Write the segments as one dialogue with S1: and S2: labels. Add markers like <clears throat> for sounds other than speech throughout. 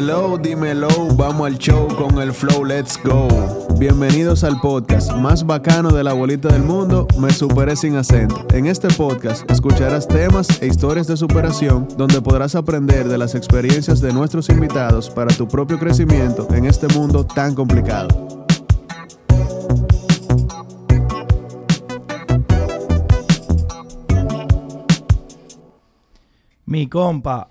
S1: Hello, dímelo, vamos al show con el flow, let's go. Bienvenidos al podcast más bacano de la bolita del mundo, Me Superé Sin Acento. En este podcast escucharás temas e historias de superación donde podrás aprender de las experiencias de nuestros invitados para tu propio crecimiento en este mundo tan complicado.
S2: Mi compa,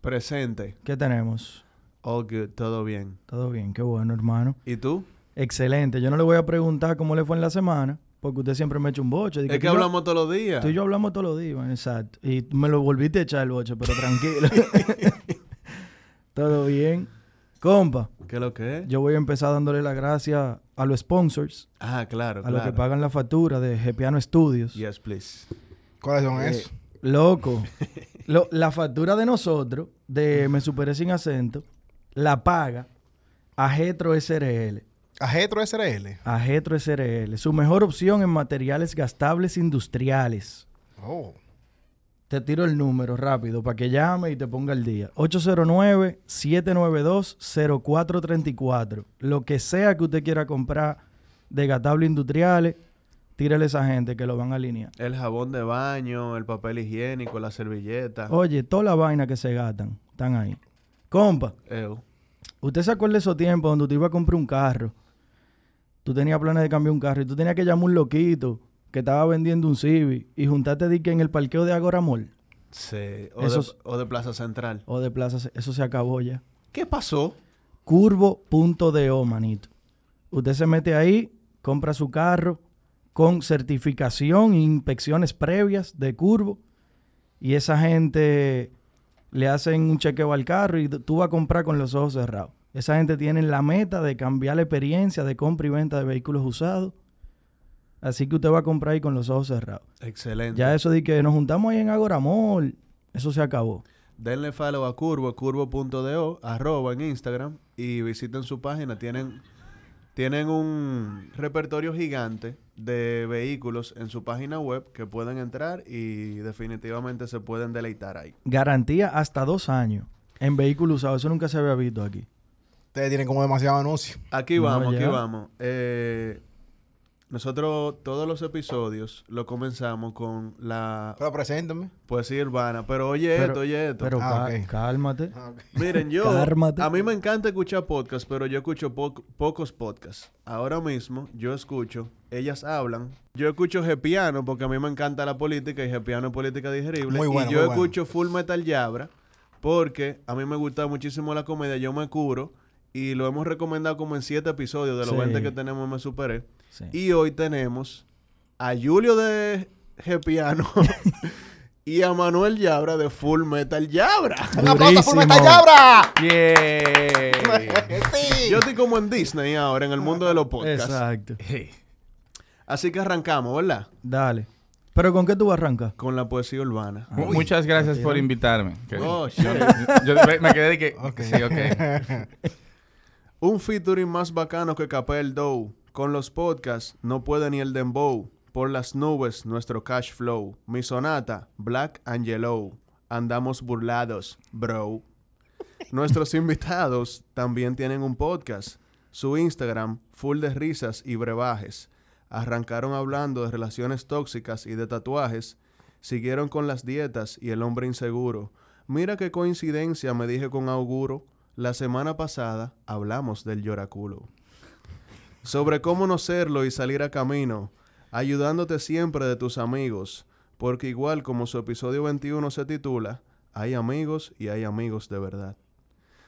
S1: Presente.
S2: ¿qué tenemos?
S1: All good, todo bien.
S2: Todo bien, qué bueno, hermano.
S1: ¿Y tú?
S2: Excelente. Yo no le voy a preguntar cómo le fue en la semana, porque usted siempre me echa un boche.
S1: Es que hablamos todos los días.
S2: Tú y yo hablamos todos los días, exacto. Y me lo volviste a echar el boche, pero tranquilo. <laughs> Todo bien. Compa,
S1: ¿Qué es lo que es?
S2: yo voy a empezar dándole las gracias a los sponsors,
S1: Ah, claro,
S2: a
S1: claro.
S2: los que pagan la factura de Gepiano Studios.
S1: Yes, please.
S3: ¿Cuáles son
S2: Eh,
S3: esos?
S2: Loco, <laughs> lo- la factura de nosotros, de <laughs> Me Superé Sin Acento, la paga a Getro SRL.
S3: Ajetro SRL.
S2: A Getro SRL, su mejor opción en materiales gastables industriales.
S3: Oh.
S2: Te tiro el número rápido para que llame y te ponga el día. 809-792-0434. Lo que sea que usted quiera comprar de gastables industriales, tírale a esa gente que lo van a alinear.
S1: El jabón de baño, el papel higiénico, la servilleta.
S2: Oye, toda la vaina que se gastan, están ahí. Compa,
S1: Ew.
S2: ¿Usted se acuerda de esos tiempos donde tú ibas a comprar un carro? Tú tenías planes de cambiar un carro y tú tenías que llamar a un loquito que estaba vendiendo un Civic y juntarte que en el parqueo de Agora Mall
S1: Sí. O,
S2: Esos-
S1: de, o de Plaza Central.
S2: o de Plaza, eso se acabó ya.
S1: ¿Qué pasó?
S2: Curvo.do, manito. Usted se mete ahí, compra su carro con certificación e inspecciones previas de Curvo y esa gente le hacen un chequeo al carro y tú vas a comprar con los ojos cerrados. Esa gente tiene la meta de cambiar la experiencia de compra y venta de vehículos usados. Así que usted va a comprar ahí con los ojos cerrados.
S1: Excelente.
S2: Ya eso de que nos juntamos ahí en Agora Mall, eso se acabó.
S1: Denle follow a Curvo, curvo.do, arroba en Instagram y visiten su página. Tienen, tienen un repertorio gigante de vehículos en su página web que pueden entrar y definitivamente se pueden deleitar ahí.
S2: Garantía hasta dos años en vehículos usados. Eso nunca se había visto aquí.
S3: Ustedes tienen como demasiado anuncio.
S1: Aquí
S2: No,
S1: vamos, aquí vamos. Eh, nosotros todos los episodios lo comenzamos con la
S3: Pero preséntame.
S1: poesía urbana. Pero oye
S2: Pero-
S1: esto, oye esto.
S2: Pero
S3: Ah,
S2: cálmate.
S3: Ah. <laughs>
S1: Miren, yo,
S2: Cármate.
S1: a mí me encanta escuchar podcasts, pero yo escucho po- pocos podcasts. Ahora mismo yo escucho, ellas hablan. Yo escucho Gepiano porque a mí me encanta la política y Gepiano es política digerible.
S3: Muy bueno,
S1: y yo
S3: muy bueno.
S1: escucho Full Metal Yabra porque a mí me gusta muchísimo la comedia, yo me curo y lo hemos recomendado como en siete episodios de los
S2: Sí.
S1: 20 que tenemos Me Superé.
S2: Sí.
S1: Y hoy tenemos a Julio de Gepiano <laughs> y a Manuel Yabra de Full Metal Yabra.
S3: ¡Un aplauso por
S2: Durísimo.
S3: Meta Yabra!
S1: Yeah. <laughs>
S3: sí.
S1: Yo estoy como en Disney ahora, en el mundo de los podcasts.
S2: Exacto.
S1: Así que arrancamos, ¿verdad?
S2: Dale. ¿Pero con qué tú vas a arrancar?
S1: Con la poesía urbana.
S2: Ah,
S4: Mu- Muchas gracias por invitarme.
S1: Oh, shit.
S4: yo me- me quedé de que... Sí, ok. <laughs>
S1: Un featuring más bacano que Capel Doe. Con los podcasts no puede ni el dembow. Por las nubes nuestro cash flow. Mi sonata, Black and Yellow. Andamos burlados, bro. <laughs> Nuestros invitados también tienen un podcast. Su Instagram, full de risas y brebajes. Arrancaron hablando de relaciones tóxicas y de tatuajes. Siguieron con las dietas y el hombre inseguro. Mira qué coincidencia, me dije con auguro. La semana pasada hablamos del lloraculo. Sobre cómo no serlo y salir a camino, ayudándote siempre de tus amigos, porque igual como su episodio 21 se titula, hay amigos y hay amigos de verdad.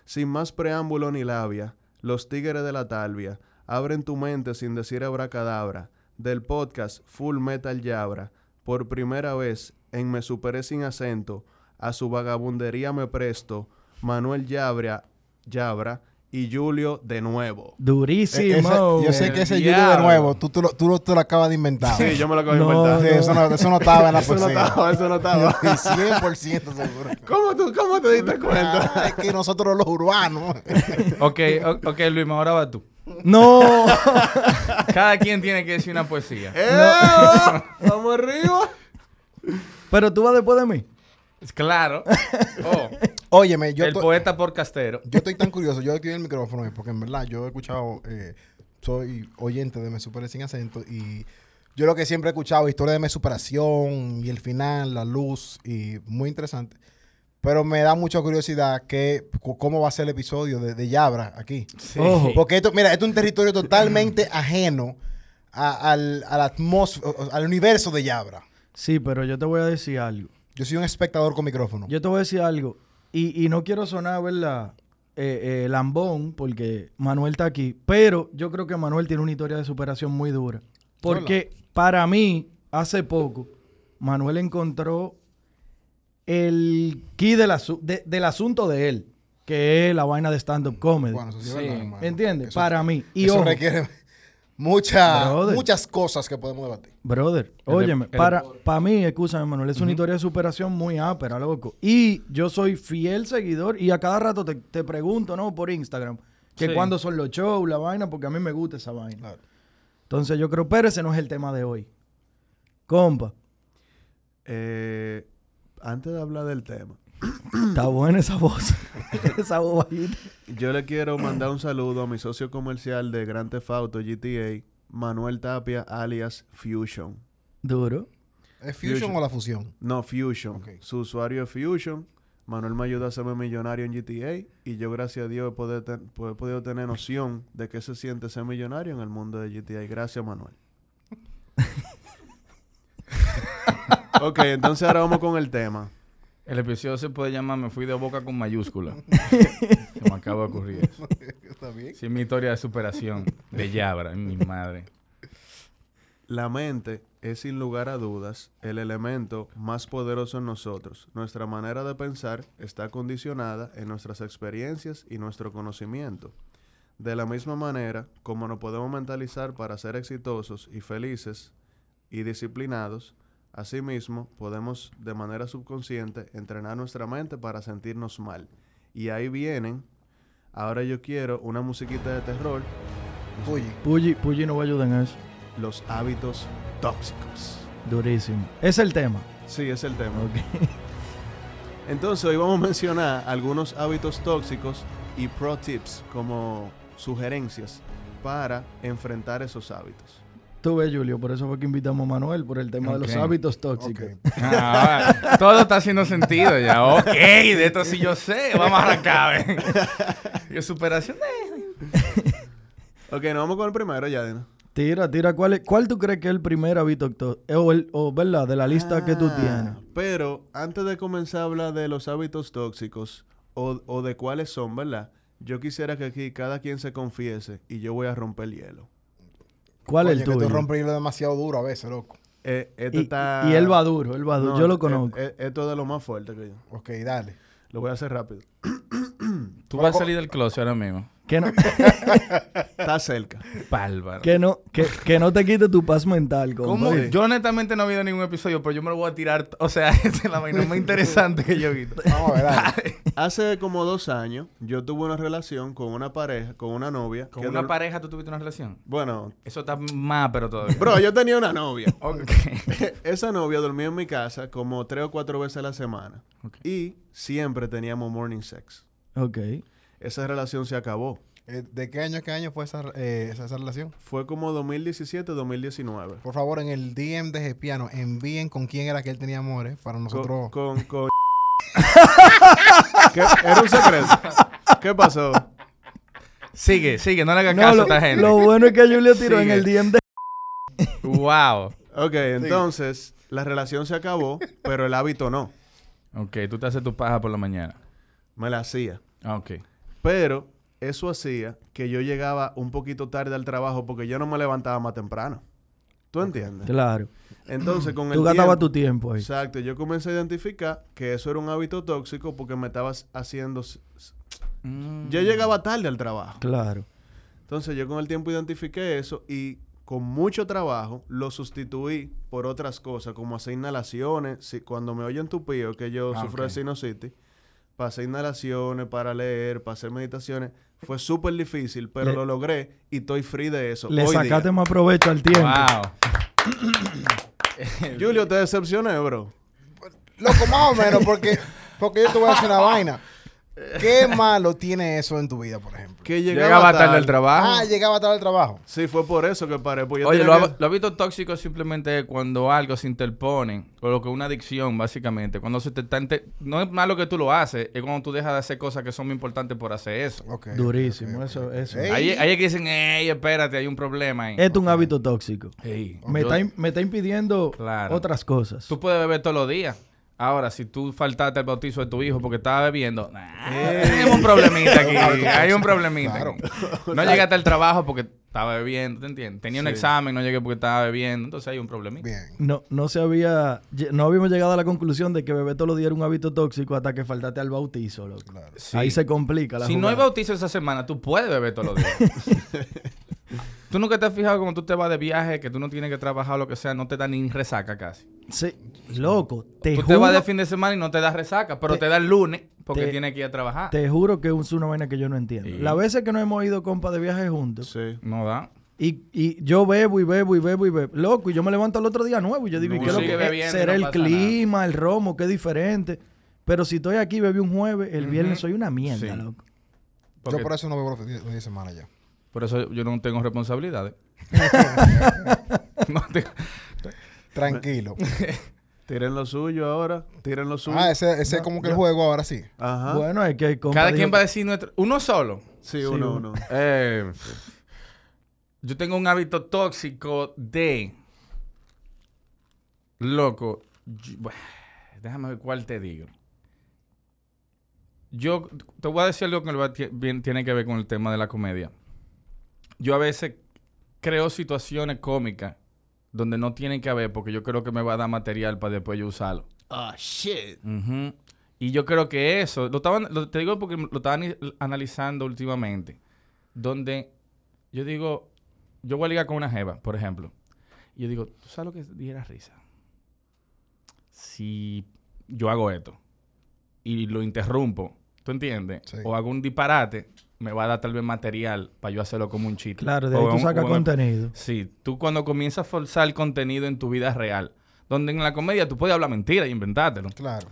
S1: Sin más preámbulo ni labia, los tigres de la talvia abren tu mente sin decir abracadabra, del podcast Full Metal Yabra, por primera vez en Me Superé Sin Acento, a su vagabundería me presto, Manuel Yabra, Yabra y Julio de nuevo.
S2: Durísimo.
S3: ese- yo sé que ese Julio de nuevo, tú, tú, lo, tú, lo, tú lo acabas de inventar.
S1: Sí, yo me lo acabo de
S2: No,
S1: inventar.
S3: Sí, eso, no, eso no <laughs> estaba en la
S1: Eso no
S3: poesía.
S1: estaba, eso no estaba.
S3: 100% seguro. <laughs>
S1: ¿Cómo tú, cómo te diste cuenta?
S3: Ah, es que nosotros los urbanos. <laughs>
S4: Ok, ok, Luis, ahora va tú.
S2: No.
S4: Cada quien tiene que decir una poesía.
S1: ¡Eh! ¡Vamos arriba!
S2: Pero tú vas después de mí.
S4: Claro. <laughs> Oh,
S3: Óyeme, yo,
S4: el
S3: to-
S4: poeta podcastero.
S3: yo estoy tan curioso. Yo activé el micrófono hoy porque en verdad yo he escuchado, eh, soy oyente de Me Supere Sin Acento y yo lo que siempre he escuchado, historia de mi superación y el final, la luz y muy interesante. Pero me da mucha curiosidad que, cómo va a ser el episodio de, de Yabra aquí.
S2: Ojo.
S3: Porque esto, mira, esto es un territorio totalmente <clears throat> ajeno a- al, a la atmósfera, al universo de Yabra.
S2: Sí, pero yo te voy a decir algo.
S3: Yo soy un espectador con micrófono.
S2: Yo te voy a decir algo. Y, y no quiero sonar, ¿verdad? Eh, eh, lambón, porque Manuel está aquí. Pero yo creo que Manuel tiene una historia de superación muy dura. Porque para mí, hace poco, Manuel encontró el key del, asu- de- del asunto de él, que es la vaina de stand-up comedy.
S3: Bueno, eso sí, es
S4: Sí.
S3: verdad, hermano.
S2: ¿Entiendes? Para mí. Y
S3: eso
S2: ojo,
S3: requiere mucha-
S2: Brother.
S3: muchas cosas que podemos debatir.
S2: Brother, óyeme,
S4: el-
S2: para, para mí, escúchame, Manuel, es una historia de superación muy ápera, loco. Y yo soy fiel seguidor y a cada rato te, te pregunto, ¿no? Por Instagram, que
S4: Sí.
S2: cuándo son los shows, la vaina, porque a mí me gusta esa vaina.
S3: Claro.
S2: Entonces yo creo, pero ese no es el tema de hoy. Compa,
S1: Eh, antes de hablar del tema,
S2: está buena esa voz. <laughs> esa voz bajita.
S1: yo le quiero mandar un saludo a mi socio comercial de Grand Theft Auto GTA, Manuel Tapia, alias Fusion.
S2: Duro.
S3: ¿Es Fusion,
S1: Fusion.
S3: o la fusión?
S1: No, Fusion. Su usuario es Fusion. Manuel me ayudó a hacerme millonario en GTA y yo, gracias a Dios, he podido, ten- pues, he podido tener noción de qué se siente ser millonario en el mundo de GTA. Gracias, Manuel. <laughs> ok, entonces ahora vamos con el tema.
S4: El episodio se puede llamar Me fui de boca con mayúscula. <laughs> Se me acaba de ocurrir eso.
S3: ¿Está bien?
S4: Sí, mi historia de superación de Yabra, mi madre.
S1: La mente es sin lugar a dudas el elemento más poderoso en nosotros. Nuestra manera de pensar está condicionada en nuestras experiencias y nuestro conocimiento. De la misma manera como nos podemos mentalizar para ser exitosos y felices y disciplinados, asimismo podemos de manera subconsciente entrenar nuestra mente para sentirnos mal. Y ahí vienen, ahora yo quiero una musiquita de terror,
S3: Uy,
S2: Pulli, Pulli no va a ayudar en eso.
S1: los hábitos tóxicos.
S2: Durísimo. Es el tema.
S1: Sí, es el tema.
S2: Ok. <laughs>
S1: Entonces hoy vamos a mencionar algunos hábitos tóxicos y pro tips como sugerencias para enfrentar esos hábitos.
S2: Tú ves, Julio, por eso fue que invitamos a Manuel, por el tema de los hábitos tóxicos. <laughs>
S4: Ah, todo está haciendo sentido ya. Ok, de esto sí yo sé. Vamos a arrancar. ven. Yo superación de... <laughs>
S1: Ok, nos vamos con el primero, Yadina.
S2: Tira, tira, ¿cuál, es- ¿cuál tú crees que es el primer hábito eh, o, el, o, ¿verdad? De la lista que tú
S1: Ah,
S2: tienes.
S1: Pero antes de comenzar a hablar de los hábitos tóxicos o, o de cuáles son, ¿verdad? Yo quisiera que aquí cada quien se confiese y yo voy a romper el hielo.
S2: ¿Cuál es el
S3: que
S2: tuyo?
S3: tú rompes hilo demasiado duro a veces, loco.
S1: Eh, este
S2: Y,
S1: está...
S2: y él va duro, él va duro.
S1: No,
S2: Yo lo
S1: eh,
S2: conozco.
S1: eh, esto es de lo más fuerte que yo.
S3: Ok, dale.
S1: Lo voy a hacer rápido.
S4: Tú vas a salir del closet ahora mismo.
S2: Que, no, <laughs>
S1: Está cerca.
S4: Bárbaro.
S2: que, no, que, que no te quite tu paz mental.
S4: ¿Cómo? Yo honestamente no he visto ningún episodio, pero yo me lo voy a tirar. O sea, <laughs> es la vaina más interesante que yo he visto.
S3: Vamos a ver, dale. <laughs>
S1: Hace como dos años, yo tuve una relación con una pareja, con una novia.
S4: ¿Con
S1: que
S4: una pareja tú tuviste una relación?
S1: Bueno,
S4: Eso está más, pero todavía.
S1: bro, yo tenía una novia.
S4: Ok.
S1: Esa novia dormía en mi casa como tres o cuatro veces a la semana.
S4: Ok.
S1: Y siempre teníamos morning sex.
S2: Ok.
S1: Esa relación se acabó.
S3: Eh, ¿De qué año a qué año fue esa, eh, esa, esa relación?
S1: Fue como 2017-2019.
S3: Por favor, en el DM de Gepiano, envíen con quién era que él tenía amores para nosotros.
S1: Con... con, <laughs> con- ¿Qué? Era un secreto. ¿Qué pasó?
S4: Sigue, sigue, no le hagas
S2: No,
S4: caso
S2: lo,
S4: a esta gente.
S2: lo bueno es que Julio tiró en
S4: Sigue.
S2: el DM de...
S4: Wow.
S1: Ok, entonces la relación se acabó, pero el hábito no.
S4: Ok, tú te haces tu paja por la mañana.
S1: Me la hacía.
S4: Ah, ok.
S1: Pero eso hacía que yo llegaba un poquito tarde al trabajo porque yo no me levantaba más temprano. ¿Tú entiendes?
S2: Claro.
S1: Entonces, con el
S2: Tú gastabas tu tiempo ahí.
S1: Exacto. Yo comencé a identificar que eso era un hábito tóxico porque me estabas haciendo...
S4: Mm.
S1: Yo llegaba tarde al trabajo.
S2: Claro.
S1: Entonces, yo con el tiempo identifiqué eso y con mucho trabajo lo sustituí por otras cosas, como hacer inhalaciones. Si, cuando me oyen tupío, que yo
S4: Ah,
S1: sufro de sinusitis, para hacer inhalaciones, para leer, para hacer meditaciones, fue súper difícil, pero
S2: Le-
S1: lo logré y estoy free de eso.
S2: Le
S1: hoy día.
S2: sacaste más provecho al tiempo.
S4: Wow. <coughs>
S1: Julio, te decepcioné, bro.
S3: Loco, más o menos, porque, porque yo te voy a decir una vaina. ¿Qué malo tiene eso en tu vida, por ejemplo?
S1: Que llegaba,
S4: Llegaba tarde
S1: tarde
S4: al trabajo.
S3: Ah, llegaba tarde al trabajo.
S1: Sí, fue por eso que paré. Pues
S4: Oye, lo,
S1: que-
S4: lo hábitos tóxicos simplemente cuando algo se interpone, o lo que es una adicción, básicamente. Cuando se te está No es malo que tú lo haces, es cuando tú dejas de hacer cosas que son muy importantes por hacer eso.
S3: Ok,
S2: Durísimo, eso- eso.
S4: Ahí, ahí es que dicen, ey, espérate, hay un problema ahí.
S2: Esto es un hábito tóxico.
S4: Ey,
S2: Me,
S4: yo-
S2: está, me está impidiendo
S4: Claro.
S2: otras cosas.
S4: Tú puedes beber todos los días. Ahora, si tú faltaste al bautizo de tu hijo porque estaba bebiendo, nah, hay un problemita aquí. hay un problemita.
S3: Claro.
S4: No llegaste al trabajo porque estaba bebiendo, ¿te entiendes? Tenía un examen, no llegué porque estaba bebiendo, entonces hay un problemita.
S3: Bien.
S2: No, no se había, no habíamos llegado a la conclusión de que beber todos los días era un hábito tóxico hasta que faltaste al bautizo, loco.
S3: Claro.
S4: Sí.
S2: Ahí se complica la
S4: Si no hay bautizo esa semana, tú puedes beber todos los días. <laughs> tú nunca te has fijado cuando tú te vas de viaje, que tú no tienes que trabajar o lo que sea, no te da ni resaca casi.
S2: Sí, loco, te
S4: tú
S2: juro,
S4: te vas de fin de semana y no te da resaca, pero
S2: Te-
S4: te, da el lunes porque
S2: te-
S4: tienes que ir a trabajar.
S2: te juro que es una vaina que yo no entiendo.
S4: Sí.
S2: Las veces que nos hemos ido, compa, de viaje juntos,
S1: Sí.
S4: No da.
S2: y, y yo bebo y bebo y bebo y bebo, loco, y yo me levanto al otro día nuevo y yo digo, ¿y
S4: No,
S2: qué es lo que
S4: bebiendo
S2: será
S4: no
S2: el clima, el romo, qué diferente? Pero si estoy aquí, bebí un jueves, el viernes soy una mierda,
S4: Sí.
S2: loco.
S4: Porque-
S3: Yo por eso no bebo los días de semana ya.
S4: Por eso yo no tengo responsabilidades. <laughs> no tengo-
S3: Tranquilo. <laughs>
S1: Tiren lo suyo ahora. Tiren lo suyo.
S3: ah, ese, ese es como que el juego ahora sí.
S1: Ajá.
S2: Bueno, es que
S4: Cada quien va a decir nuestro... Uno solo.
S1: sí,
S2: Sí,
S1: uno,
S2: uno. <laughs>
S4: Eh, yo tengo un hábito tóxico de... Loco. yo- bueno, déjame ver cuál te digo. Yo te voy a decir algo que va- tie- bien- tiene que ver con el tema de la comedia. Yo a veces creo situaciones cómicas donde no tienen que haber porque yo creo que me va a dar material para después yo usarlo.
S1: Ah, shit.
S4: Y yo creo que eso, lo estaban, lo- te digo porque lo estaba ani- analizando últimamente, donde yo digo, yo voy a ligar con una jeva, por ejemplo, y yo digo, ¿tú sabes lo que diera risa? Si yo hago esto y lo interrumpo, ¿tú entiendes?
S3: Sí.
S4: O hago un disparate, me va a dar tal vez material para yo hacerlo como un chiste.
S2: Claro, de
S4: O
S2: ahí tú
S4: un-
S2: sacas contenido.
S4: Sí, tú cuando comienzas a forzar el contenido en tu vida real, donde en la comedia tú puedes hablar mentira y inventártelo.
S3: Claro.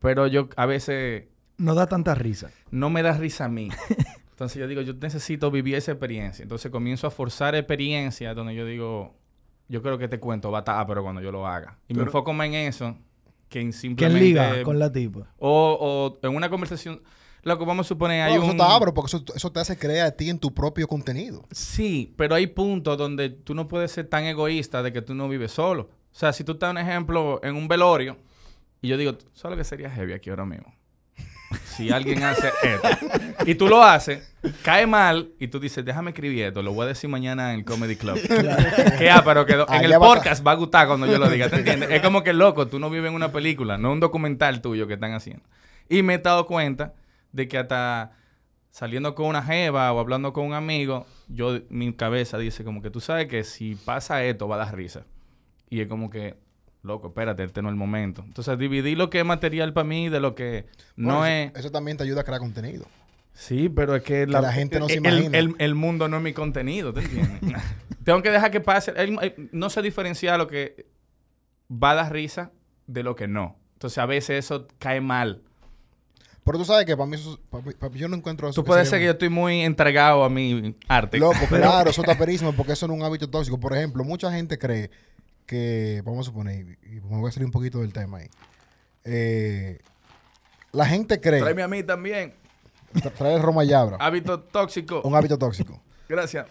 S4: Pero yo a veces
S2: No da tanta risa.
S4: no me da risa a mí. <laughs> Entonces yo digo, yo necesito vivir esa experiencia. Entonces comienzo a forzar experiencias donde yo digo, yo creo que este cuento va a estar, pero cuando yo lo haga. Y me enfoco más en eso que en
S2: ¿Quién
S4: simplemente...
S2: liga con la tipa?
S4: o, o en una conversación... Lo que vamos a suponer, hay un...
S3: Eso está abro porque eso, eso te hace creer a ti en tu propio contenido.
S4: Sí, pero hay puntos donde tú no puedes ser tan egoísta de que tú no vives solo. O sea, si tú estás, un ejemplo, en un velorio y yo digo, ¿sabes lo que sería heavy aquí ahora mismo? <laughs> Si alguien hace esto y tú lo haces, cae mal y tú dices, déjame escribir esto, lo voy a decir mañana en el Comedy Club. <laughs> que ah, pero quedó. En el podcast va a gustar cuando yo lo diga, ¿te entiendes? Es como que loco, tú no vives en una película, no un documental tuyo que están haciendo. Y me he dado cuenta de que hasta saliendo con una jeva o hablando con un amigo, yo, mi cabeza dice como que tú sabes que si pasa esto va a dar risa. Y es como que, loco, espérate, este no es el momento. Entonces, dividir lo que es material para mí de lo que no es...
S3: eso, también te ayuda a crear contenido.
S4: Sí, pero es que,
S3: la gente no se imagina.
S4: El, el mundo no es mi contenido, ¿te entiendes? <laughs> Tengo que dejar que pase. No sé diferenciar lo que va a dar risa de lo que no. Entonces, a veces eso cae mal.
S3: Pero tú sabes que para mí, eso- para mí- para mí yo no encuentro eso.
S4: Tú puedes ser que yo estoy muy entregado a mi arte.
S3: Loco, <laughs> claro, eso está perísimo porque eso no es un hábito tóxico. Por ejemplo, mucha gente cree que, vamos a suponer, y me voy a salir un poquito del tema ahí. Eh, la gente cree,
S4: Tráeme a mí también.
S3: tra- trae el Roma Yabra,
S4: Hábito tóxico.
S3: un hábito tóxico.
S4: Gracias.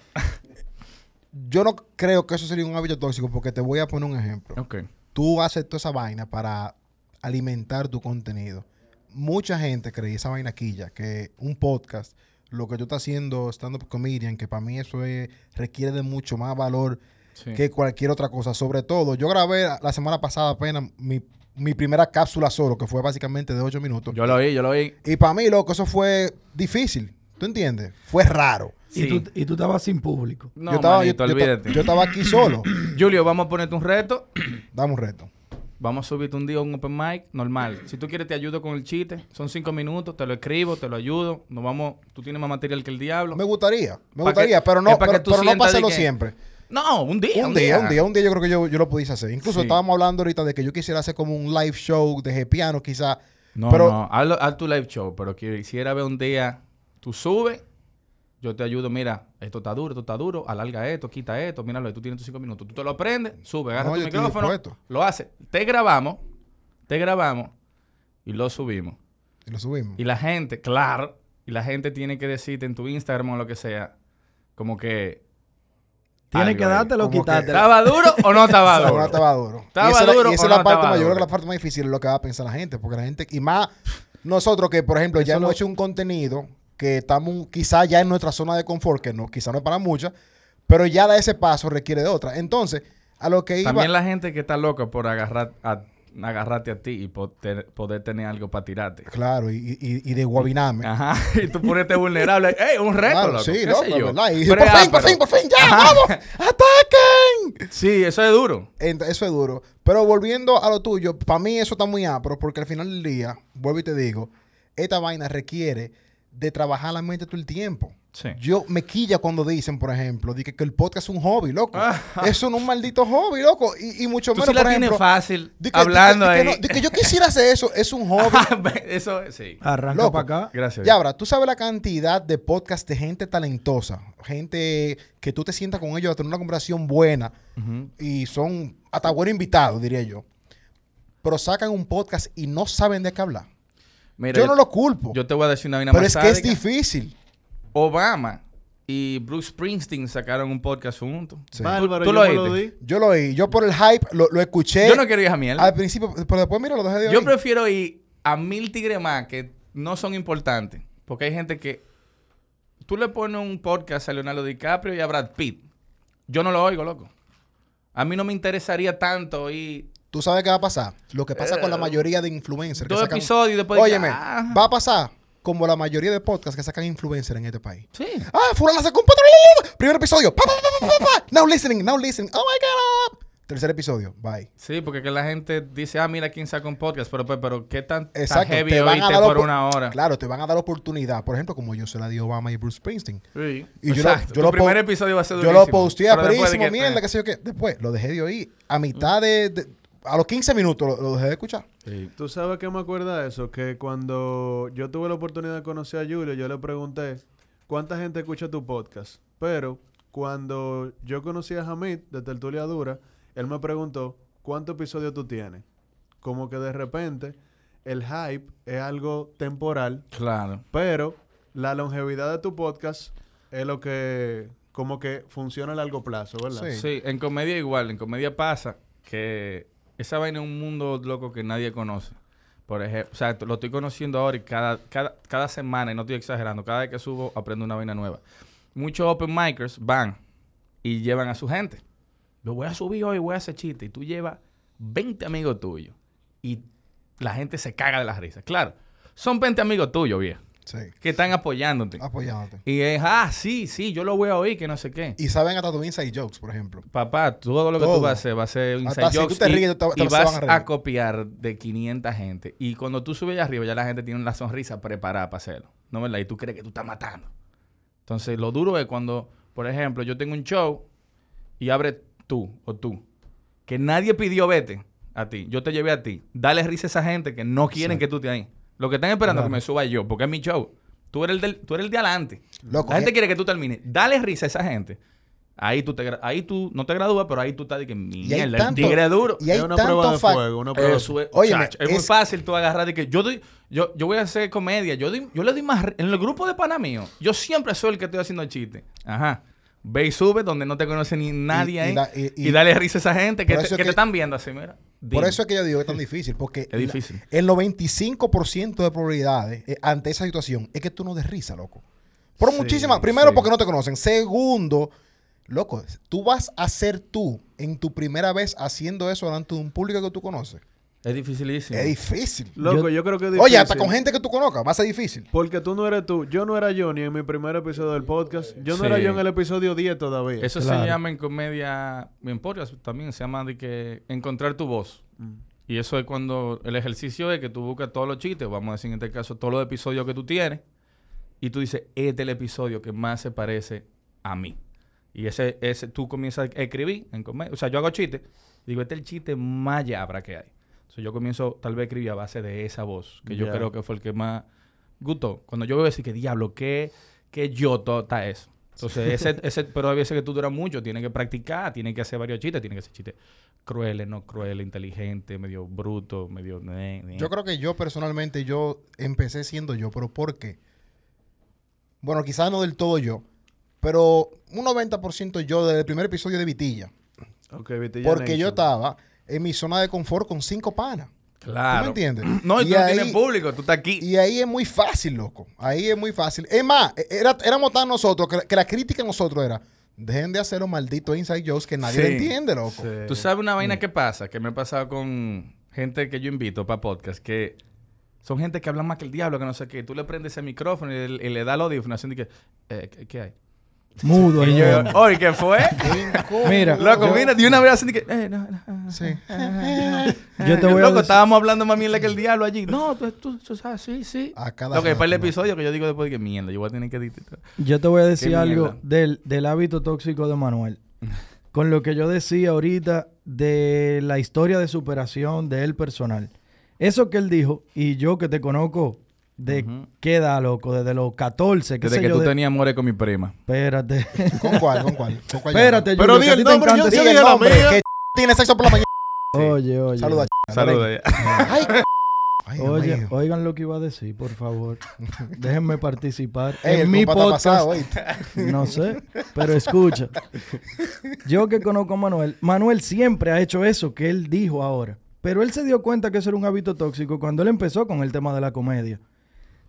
S3: Yo no creo que eso sería un hábito tóxico porque te voy a poner un ejemplo.
S4: Ok.
S3: Tú haces toda esa vaina para alimentar tu contenido. Mucha gente cree, esa vaina quilla, que un podcast, lo que tú estás haciendo stand-up comedian, que para mí eso es- requiere de mucho más valor
S4: Sí.
S3: que cualquier otra cosa. Sobre todo, yo grabé la semana pasada apenas mi, mi primera cápsula solo, que fue básicamente de 8 minutos.
S4: Yo lo oí, yo lo oí.
S3: Y para mí, loco, eso fue difícil. ¿Tú entiendes? Fue raro.
S4: Sí.
S2: Y, tú, y tú estabas sin público.
S4: No,
S3: yo, estaba,
S4: manito,
S3: yo- yo yo estaba aquí solo. <clears throat>
S4: Julio, vamos a ponerte un reto.
S3: Dame un reto.
S4: Vamos a subirte un día un open mic normal. Si tú quieres, te ayudo con el chiste. Son cinco minutos, te lo escribo, te lo ayudo. Nos vamos, tú tienes más material que el diablo.
S3: Me gustaría, me
S4: Pa'
S3: gustaría,
S4: que-
S3: pero no, pero, no
S4: que-
S3: siempre.
S4: No, un día.
S3: Un día, un día, un día yo creo que yo, yo lo pudiese hacer. Incluso
S4: Sí.
S3: estábamos hablando ahorita de que yo quisiera hacer como un live show de piano, quizá.
S4: No,
S3: Pero-
S4: no, haz tu live show, pero quisiera ver un día, tú subes, yo te ayudo, mira, esto está duro, esto está duro, alarga esto, quita esto, míralo, tú tienes tus cinco minutos, tú te lo aprendes, sube, agarra
S3: No,
S4: tu micrófono, lo haces, te grabamos, te grabamos y lo subimos.
S3: Y lo subimos.
S4: Y la gente, claro, y la gente tiene que decirte en tu Instagram o lo que sea, como que...
S2: Tienes
S4: algo
S2: que dártelo o quitártelo.
S4: ¿Estaba duro o no estaba <laughs> duro?
S3: no estaba duro.
S4: ¿Estaba
S3: y esa, es la-
S4: duro
S3: y esa
S4: o
S3: es la
S4: no
S3: parte mayor, yo creo que la parte más difícil es lo que va a pensar la gente, porque la gente, y más nosotros que, por ejemplo, ya hemos
S1: lo-
S3: hecho un contenido que estamos quizás ya en nuestra zona de confort, que no, quizás no es para muchas, pero ya dar ese paso requiere de otra. Entonces, a lo que iba...
S4: También la gente que está loca por agarrar a, agarrarte a ti y poder, poder tener algo para tirarte.
S3: Claro, y, y, y de guabinarme.
S4: Ajá, <laughs> y tú ponerte vulnerable. <laughs> ¡Ey, un reto,
S3: Claro,
S4: loco!
S3: sí,
S4: ¿Qué
S3: loco,
S4: sé yo?
S3: ¿verdad? Y por fin, por
S4: ápero.
S3: fin, por fin, ya, vamos, <laughs> ataquen.
S4: Sí, eso es duro.
S3: Eso es duro. Pero volviendo a lo tuyo, para mí eso está muy apro porque al final del día, vuelvo y te digo, esta vaina requiere de trabajar la mente todo el tiempo.
S4: Sí.
S3: Yo me quilla cuando dicen, por ejemplo, di que, que el podcast es un hobby, loco.
S4: Ajá. <laughs>
S3: Eso no es un maldito hobby, loco. Y, y mucho
S4: Tú
S3: menos,
S4: sí la
S3: por
S4: tienes
S3: ejemplo,
S4: fácil
S3: di que-
S4: hablando
S3: di que,
S4: ahí.
S3: no- di que yo quisiera hacer eso, es un hobby. <laughs>
S4: eso es, sí.
S2: Arranca
S3: Loco.
S2: para acá.
S4: Gracias.
S3: Ya, ahora, tú sabes la cantidad de podcasts de gente talentosa, gente que tú te sientas con ellos a tener una conversación buena y son hasta buenos invitados, diría yo. Pero sacan un podcast y no saben de qué hablar.
S4: Mira,
S3: yo no lo culpo,
S4: yo te voy a decir una vaina
S3: pero
S4: más
S3: es que es difícil.
S4: Obama y Bruce Springsteen sacaron un podcast juntos.
S3: Sí.
S1: Bárbaro,
S4: ¿Tú
S1: yo
S4: lo
S1: lo di.
S3: Yo lo oí, yo por el hype lo, lo escuché
S4: Yo no quiero ir a miel.
S3: al principio, pero después mira, lo dejé de
S4: Yo
S3: oír.
S4: prefiero ir a mil tigres más que no son importantes. Porque hay gente que... Tú le pones un podcast a Leonardo DiCaprio y a Brad Pitt. Yo no lo oigo, loco. A mí no me interesaría tanto ir
S3: ¿Tú sabes qué va a pasar? Lo que pasa con la
S4: Eh,
S3: mayoría de influencers. que
S4: dos
S3: sacan-
S4: episodios y después...
S3: Óyeme, va a pasar como la mayoría de podcasts que sacan influencers en este país.
S4: Sí.
S3: Ah, fulana sacó un patrón. Primer episodio. Pa. Now listening, now listening. Oh my God. Tercer episodio. Bye.
S4: Sí, porque que la gente dice, ah, mira quién saca un podcast, pero, pero, pero ¿qué tan, tan
S3: Exacto.
S4: heavy
S3: te van a dar
S4: por una hora?
S3: Claro, te van a dar oportunidad. Por ejemplo, como yo se la di a Obama y Bruce Springsteen.
S4: Sí.
S3: Y yo lo-
S4: Exacto.
S3: yo
S4: Tu
S3: lo
S4: primer
S3: po-
S4: episodio va a ser
S3: Yo
S4: durísimo.
S3: lo posteé
S4: que-
S3: mierda,
S4: eh,
S3: qué sé yo qué. Después lo dejé de oír. A mitad de, de- A los 15 minutos lo, lo dejé de escuchar.
S4: sí.
S1: ¿Tú sabes qué me acuerda de eso? Que cuando yo tuve la oportunidad de conocer a Julio, yo le pregunté, ¿cuánta gente escucha tu podcast? Pero cuando yo conocí a Hamid de Tertulia Dura, él me preguntó, ¿cuántos episodios tú tienes? Como que de repente el hype es algo temporal,
S4: Claro.
S1: pero la longevidad de tu podcast es lo que como que funciona a largo plazo, ¿verdad?
S3: Sí.
S4: Sí, en comedia igual. En comedia pasa que esa vaina es un mundo loco que nadie conoce. Por ejemplo, o sea, lo estoy conociendo ahora y cada, cada, cada semana, y no estoy exagerando, cada vez que subo aprendo una vaina nueva. Muchos open micers van y llevan a su gente. Lo voy a subir hoy, voy a hacer chiste. Y tú llevas 20 amigos tuyos y la gente se caga de las risas. Claro, son 20 amigos tuyos, viejo,
S3: Sí.
S4: que están apoyándote.
S3: Apoyándote.
S4: Y es, ah, sí, sí, yo lo voy a oír, que no sé qué.
S3: Y saben hasta tus inside jokes, por ejemplo.
S4: Papá, todo lo que
S3: Todo.
S4: tú vas a hacer va a ser inside
S3: Hasta si
S4: jokes
S3: tú te
S4: y-
S3: ríes, te- te
S4: y
S3: se van
S4: vas
S3: a
S4: copiar de 500 gente. Y cuando tú subes allá arriba, ya la gente tiene la sonrisa preparada para hacerlo. ¿No verdad? Y tú crees que tú estás matando. Entonces, lo duro es cuando, por ejemplo, yo tengo un show y abre tú o tú, que nadie pidió vete a ti. Yo te llevé a ti. Dale risa a esa gente que no quieren que tú estés ahí. Lo que están esperando es que me suba yo, porque es mi show. Tú eres el, del, tú eres el de adelante.
S3: Loco,
S4: la gente
S3: eh.
S4: quiere que tú termines. Dale risa a esa gente. Ahí tú, te, ahí tú no te gradúas, pero ahí tú estás de que mierda, el tigre es duro.
S3: Y hay
S1: es una prueba de fuego, una prueba de
S4: Eso es, chacho, es, muy fácil tú agarrar de que yo doy, yo, yo voy a hacer comedia, yo doy- yo le doy más en el grupo de pana mío, yo siempre soy el que estoy haciendo el chiste. Ajá. Ve y sube donde no te conoce ni nadie
S3: y
S4: ahí.
S3: da- y-
S4: dale risa a esa gente que, te,
S3: eso es
S4: que
S3: que-
S4: te están viendo así, mira.
S3: Por eso es que yo digo que es tan difícil, porque
S4: Es difícil.
S3: la- el 95% de probabilidades eh, ante esa situación es que tú no des risa, loco. Por
S1: Sí,
S3: muchísimas. Primero,
S4: sí.
S3: porque no te conocen. Segundo, loco, tú vas a ser tú en tu primera vez haciendo eso delante de un público que tú conoces.
S4: Es dificilísimo.
S3: Es difícil.
S1: Loco, yo, creo que es difícil.
S3: Oye, hasta con gente que tú conozcas, va a ser difícil.
S1: Porque tú no eres tú. Yo no era yo ni en mi primer episodio del podcast. Yo no
S4: Sí.
S1: era yo en el episodio 10 todavía.
S4: Eso
S2: Claro.
S4: se llama en comedia, en podcast también se llama de que encontrar tu voz.
S1: Mm.
S4: Y eso es cuando el ejercicio es que tú buscas todos los chistes, vamos a decir en este caso todos los episodios que tú tienes, y tú dices, este es el episodio que más se parece a mí. Y ese, ese tú comienzas a escribir en comedia. O sea, yo hago chiste. Digo, este es el chiste más llabra que hay. Yo comienzo tal vez a escribir a base de esa voz, que yo creo que fue el que más gustó. Cuando yo veo decir que diablo, qué, qué yo está eso. Entonces, ese, <laughs> ese, pero hay veces que tú duras mucho, tienes que practicar, tienes que hacer varios chistes, tienes que hacer chistes crueles, no crueles, inteligentes, medio bruto, medio... ne- ne.
S3: Yo creo que yo personalmente, yo empecé siendo yo, pero ¿por qué? Bueno, quizás no del todo yo, pero un 90% yo desde el primer episodio de Vitilla.
S1: Ok,
S3: Porque yo estaba en mi zona de confort con cinco panas.
S4: Claro.
S3: ¿Tú me entiendes? <clears throat>
S4: No, y,
S3: Y
S4: tú no
S3: ahí-
S4: tienes público, tú estás aquí.
S3: Y ahí es muy fácil, loco. Ahí es muy fácil. Es más, e- era, éramos tan nosotros que, que la crítica a nosotros era, dejen de hacer los malditos inside jokes que nadie
S4: Sí.
S3: entiende, loco.
S1: Sí.
S4: Tú sabes una
S3: Mm.
S4: vaina que pasa, que me ha pasado con gente que yo invito para podcast, que son gente que hablan más que el diablo, que no sé qué. Tú le prendes el micrófono y, le- y le das el audífono así de que, eh, ¿qué, qué hay?
S2: Mudo.
S4: Y yo, oye, ¿qué fue?
S2: Mira,
S4: Loco,
S2: yo-
S4: mira, de una vez así que, eh, no, no.
S3: Sí.
S2: Yo te voy a
S4: Loco, estábamos hablando más mierda que el diablo allí. No, tú, tú, tú sabes, sí, sí.
S3: A cada
S4: Lo que para el episodio que yo digo después de que mierda, yo voy a tener que editar.
S2: Yo te voy a decir algo del, del hábito tóxico de Manuel. Con lo que yo decía ahorita de la historia de superación de él personal. Eso que él dijo, y yo que te conozco, ¿de
S4: Ujú.
S2: qué edad, loco? Desde los 14, qué
S4: Desde
S2: sé
S4: que
S2: yo.
S4: tú
S2: de-
S4: tenías amores con mi prima.
S2: Espérate. <laughs>
S3: ¿Con cuál? ¿Con cuál? ¿Con cuál
S2: Espérate,
S3: llama?
S1: Pero di el nombre, yo
S2: encanta
S1: dije la mía.
S3: que tiene sexo por la mañana. <laughs>
S2: Oye, oye.
S3: Saluda.
S4: Saludos.
S3: Dale. Ay, <laughs> Ay,
S2: Oye,
S3: mío.
S2: oigan lo que iba a decir, por favor. Déjenme participar.
S3: Ey,
S2: en
S3: el
S2: mi podcast. No sé, pero escucha. Yo que conozco a Manuel, Manuel siempre ha hecho eso que él dijo ahora. Pero él se dio cuenta que eso era un hábito tóxico cuando él empezó con el tema de la comedia.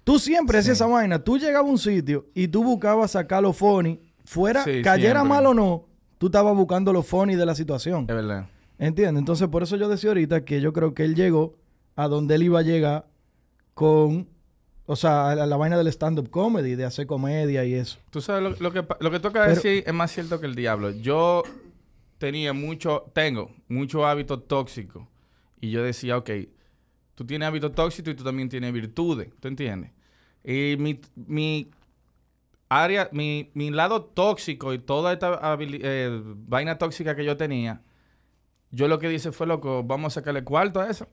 S2: Tú siempre hacías esa vaina. Tú llegabas a un sitio y tú buscabas sacar los funny. Fuera, cayera
S4: siempre.
S2: mal o no, tú estabas buscando los funny de la situación.
S4: Es verdad.
S2: ¿Entiendes? Entonces, por eso yo decía ahorita que yo creo que él llegó a donde él iba a llegar con, o sea, a la, la vaina del stand-up comedy, de hacer comedia y eso.
S4: Tú sabes lo, lo que, lo que toca
S2: Pero-
S4: decir es más cierto que el diablo. Yo tenía mucho, tengo mucho hábito tóxico. Y yo decía, ok, tú tienes hábito tóxico y tú también tienes virtudes. ¿Tú entiendes? Y mi, mi área, mi, mi lado tóxico y toda esta eh, vaina tóxica que yo tenía, yo lo que dice fue, loco, vamos a sacarle cuarto a eso.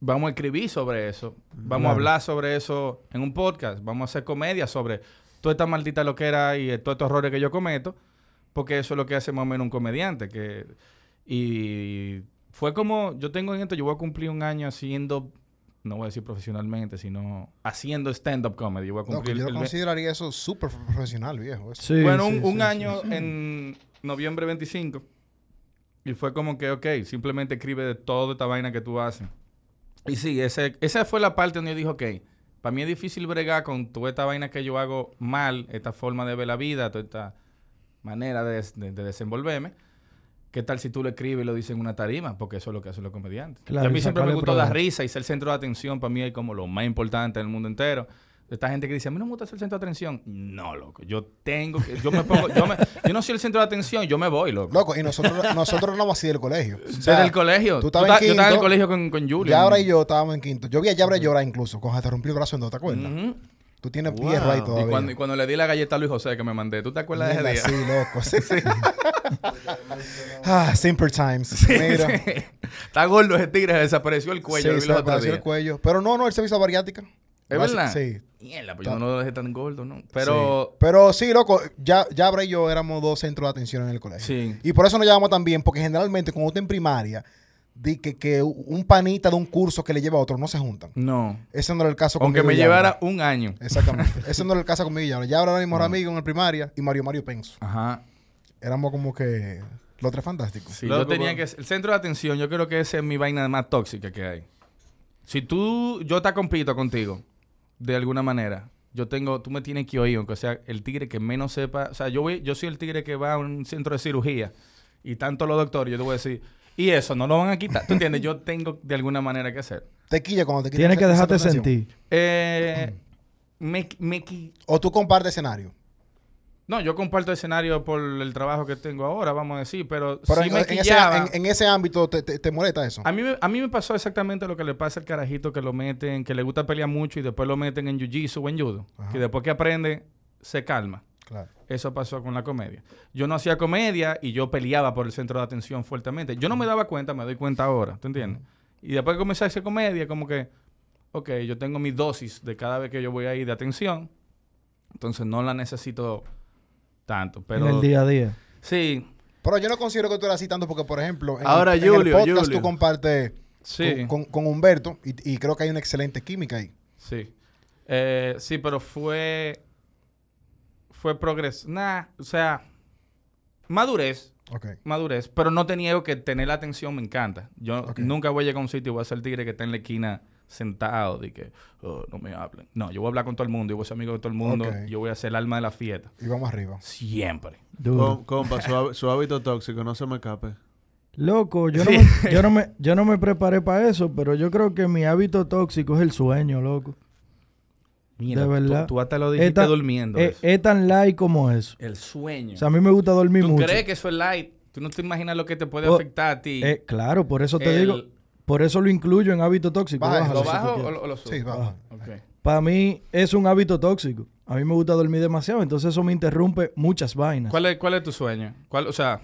S4: Vamos a escribir sobre eso. Vamos a hablar sobre eso en un podcast. Vamos a hacer comedia sobre toda esta maldita loquera y eh, todos estos errores que yo cometo. Porque eso es lo que hace más o menos un comediante. Que, y fue como, yo tengo en esto, yo voy a cumplir un año haciendo, no voy a decir profesionalmente, sino haciendo stand-up comedy. Yo voy a
S3: Loco,
S4: cumplir
S3: yo
S4: el
S3: consideraría eso súper profesional, viejo. eso.
S2: Sí,
S4: bueno,
S2: sí,
S4: un,
S2: sí,
S4: un
S2: sí,
S4: año
S2: sí.
S4: en noviembre 25. Y fue como que, ok, simplemente escribe de toda esta vaina que tú haces. Y sí, ese, esa fue la parte donde yo dije, ok, para mí es difícil bregar con toda esta vaina que yo hago mal, esta forma de ver la vida, toda esta manera de, de- de desenvolverme. ¿Qué tal si tú lo escribes y lo dices en una tarima? Porque eso es lo que hacen los comediantes.
S2: Claro,
S4: a mí siempre me gustó dar risa y ser el centro de atención. Para mí es como lo más importante en el mundo entero. Esta gente que dice, a mí no me gusta ser el centro de atención. No, loco. Yo tengo que... Yo me pongo... Yo, me- yo no soy el centro de atención. Yo me voy, loco.
S3: Loco, y nosotros, nosotros no vamos así del colegio. O
S4: Desde
S3: sea,
S4: el colegio.
S3: tú estabas
S4: ta-
S3: en
S4: yo estaba en el colegio con, con Julia.
S3: Yabra y yo estábamos en quinto. Yo vi a Yabra llorar incluso. Con hasta rompió el brazo en dos, ¿te acuerdas? Tú tienes
S1: Wow.
S3: hierro ahí
S1: Y
S4: y,
S3: todavía.
S4: cuando, y cuando le di la galleta a Luis José que me mandé, ¿tú te acuerdas de
S3: Mira,
S4: ese día?
S3: Sí, loco. Sí. <laughs> ah, Simple Times. Mira.
S4: Está gordo ese tigre, desapareció el cuello.
S3: Sí,
S4: lo vi
S3: se
S4: los
S3: le
S4: otros
S3: apareció el cuello. Pero no, no, él se hizo bariátrica.
S4: ¿Es verdad?
S3: Sí.
S4: Mierda, pues yo no lo dejé tan gordo, ¿no? Pero...
S3: Sí. Pero sí, loco, ya, Yabra y yo éramos dos centros de atención en el colegio.
S4: Sí.
S3: Y por eso nos llevamos tan bien, porque generalmente cuando usted en primaria, di que, que un panita de un curso que le lleva a otro no se juntan.
S4: No.
S3: Ese no era el caso
S4: Aunque
S3: conmigo
S4: me
S3: y Yabra.
S4: llevara un año.
S3: Exactamente. <laughs> Ese no era el caso conmigo y Yabra. Yabra era mi mejor amigo en el primaria y Mario Mario Penso.
S4: Ajá.
S3: Éramos como que los tres fantásticos.
S4: Sí, yo tenía que... El centro de atención, yo creo que esa es mi vaina más tóxica que hay. Si tú... Yo te compito contigo, de alguna manera. Yo tengo... Tú me tienes que oír, aunque sea el tigre que menos sepa... O sea, yo, voy, yo soy el tigre que va a un centro de cirugía y tanto los doctores, yo te voy a decir... Y eso, no lo van a quitar. ¿Tú entiendes? Yo tengo de alguna manera que hacer.
S3: Te quilla cuando te
S2: Tienes que dejarte sentir.
S4: Eh, me, me qui-
S3: O tú compartes escenario.
S4: No, yo comparto escenario por el trabajo que tengo ahora, vamos a decir, pero,
S3: Pero
S4: sí
S3: en,
S4: me
S3: en ese,
S4: quillaba.
S3: en- en ese ámbito te, te- te molesta eso.
S4: A mí, me, a mí me pasó exactamente lo que le pasa al carajito que lo meten, que le gusta pelear mucho y después lo meten en jiu-jitsu o en judo.
S3: Ajá.
S4: Que después que aprende, se calma.
S3: Claro.
S4: Eso pasó con la comedia. Yo no hacía comedia y yo peleaba por el centro de atención fuertemente. Yo no me daba cuenta, me doy cuenta ahora, ¿tú entiendes? Y después que comencé a hacer comedia, como que, ok, yo tengo mi dosis de cada vez que yo voy ahí de atención, entonces no la necesito tanto. Pero
S2: en el día a día.
S4: sí,
S3: Pero yo no considero que tú eras así tanto porque, por ejemplo, en,
S1: Ahora,
S3: el, en el
S1: Julio,
S3: podcast
S1: Julio.
S3: tú compartes
S4: sí.
S3: con, con- con Humberto y, y creo que hay una excelente química ahí.
S4: Sí. Eh, sí, pero fue. Fue progreso. Nah, o sea. Madurez.
S3: Ok.
S4: Madurez. Pero no te niego que tener la atención me encanta. Yo nunca voy a llegar a un sitio y voy a ser el tigre que está en la esquina sentado de que "Oh, no me hablen. No, yo voy a hablar con todo el mundo. Yo voy a ser amigo de todo el mundo. Yo voy a ser el alma de la fiesta.
S3: Y vamos arriba.
S4: Siempre.
S2: Duro.
S1: Com- compa, su, há- su hábito tóxico, no se me escape.
S2: Loco, yo, no me, yo, no <laughs> me, yo no me preparé para eso, pero yo creo que mi hábito tóxico es el sueño, loco.
S4: Mira,
S2: De
S4: tú-
S2: verdad.
S4: Tú, hasta lo
S2: Es
S4: dijiste
S2: tan-
S4: durmiendo.
S2: Es,
S4: eso.
S2: es tan light como eso.
S4: el sueño.
S2: O sea, a mí me gusta dormir
S4: ¿Tú
S2: mucho.
S4: crees que eso es light? Tú no te imaginas lo que te puede
S2: Oh,
S4: afectar a ti.
S2: Eh, claro, por eso te
S4: El-
S2: digo, por eso lo incluyo en hábito tóxico.
S3: Bájalo,
S4: ¿Lo
S2: si tú
S4: bajo o lo, o lo subo?
S3: Sí.
S4: Ok.
S2: Para mí es un hábito tóxico. A mí me gusta dormir demasiado, entonces eso me interrumpe muchas vainas.
S4: ¿Cuál es, ¿Cuál es tu sueño? ¿Cuál, o sea,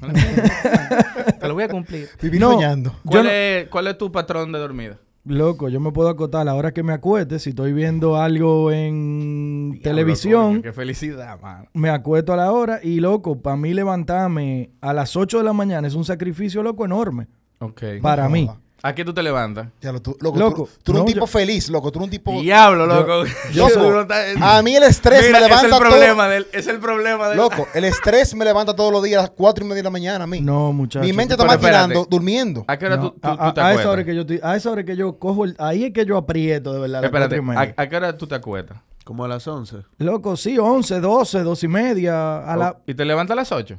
S4: ¿cuál es- <laughs> <laughs> te lo voy a cumplir.
S3: Vivir
S2: No.
S3: soñando.
S2: Yo
S4: ¿Cuál,
S2: no-
S4: es, ¿Cuál es tu patrón de dormida?
S2: Loco, yo me puedo acotar a la hora que me acueste. Si estoy viendo algo en televisión,
S4: qué felicidad, mano.
S2: me acuesto a la hora. Y loco, para mí levantarme a las 8 de la mañana es un sacrificio, loco, enorme.
S4: Ok.
S2: Para mí.
S4: ¿A qué tú te levantas?
S3: Ya lo- tú, loco,
S2: Loco,
S3: tú, tú eres un
S2: no,
S3: tipo
S2: yo-
S3: feliz, loco. Tú eres un tipo...
S4: Diablo, loco. <laughs>
S3: yo-
S4: no estás-
S3: A mí el estrés
S4: Mira,
S3: me levanta
S4: es el
S3: todo...
S4: problema del, es el problema del.
S3: Loco, el estrés me levanta todos los días a las cuatro y media de la mañana a mí.
S2: No, muchachos.
S3: Mi mente está maquinando, durmiendo.
S4: ¿A qué hora
S2: No,
S4: tú, tú-
S2: a,
S4: tú
S2: a-
S4: te
S2: a esa
S4: acuestas?
S2: hora que yo estoy- a esa hora que yo cojo el, ahí es que yo aprieto de verdad.
S4: Espérate. ¿a, a qué hora tú te acuestas?
S1: Como a las 11.
S2: Loco, sí, 11, 12, 12 y media. A la...
S4: ¿Y te levantas a las 8?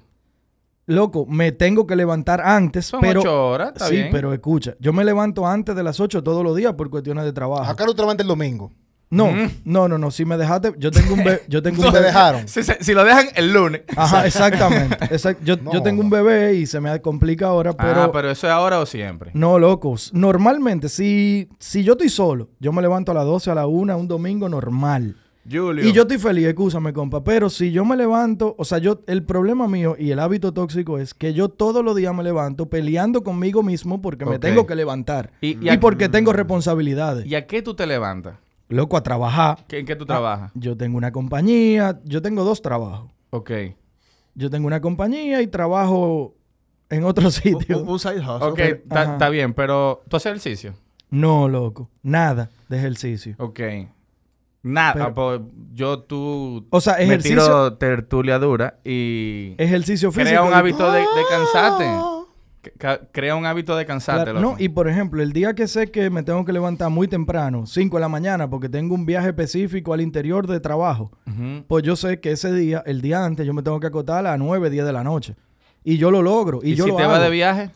S2: Loco, me tengo que levantar antes,
S4: Son
S2: pero...
S4: 8 horas, está
S2: sí,
S4: bien.
S2: pero escucha, yo me levanto antes de las 8 todos los días por cuestiones de trabajo.
S3: ¿A qué hora tú te levantas el domingo?
S2: No,
S4: Mm.
S2: no, no, no, si me dejaste, yo tengo un bebé, yo tengo <laughs> un
S3: ¿Te
S2: bebé.
S3: dejaron?
S4: Si, si- si lo dejan el lunes.
S2: Ajá, <laughs> exactamente. exact- Yo,
S3: No.
S2: yo tengo un bebé y se me complica ahora, pero,
S4: ah, pero eso es ahora o siempre.
S2: no, locos. Normalmente, si, si yo estoy solo, yo me levanto a las 12, a la 1, un domingo normal.
S1: Julio.
S2: Y yo estoy feliz, escúchame, compa. Pero si yo me levanto, o sea, yo, el problema mío y el hábito tóxico es que yo todos los días me levanto peleando conmigo mismo porque me tengo que levantar.
S4: Y-
S2: Y,
S4: y a-
S2: porque tengo responsabilidades.
S4: ¿Y a qué tú te levantas?
S2: Loco, a trabajar.
S4: ¿Qué- ¿En qué
S2: Ah.
S4: tú trabajas?
S2: Yo tengo una compañía, yo tengo dos trabajos.
S4: Ok.
S2: Yo tengo una compañía y trabajo en otro <laughs> sitio.
S1: un- un side hustle.
S4: Ok, está bien, pero ¿tú haces ejercicio?
S2: No, loco. Nada de ejercicio.
S4: Ok. Nada, pues, yo tú
S2: O sea,
S4: me
S2: ejercicio,
S4: tiro tertulia dura y
S2: ejercicio físico.
S4: crea un hábito de, de cansarte. Crea un hábito de cansarte,
S2: Claro, no, y por ejemplo, el día que sé que me tengo que levantar muy temprano, 5 de la mañana, porque tengo un viaje específico al interior de trabajo, pues yo sé que ese día, el día antes, yo me tengo que acotar a las 9, 10 de la noche. Y yo lo logro. Y,
S4: ¿Y,
S2: yo
S4: si
S2: lo
S4: te
S2: hago.
S4: vas de viaje?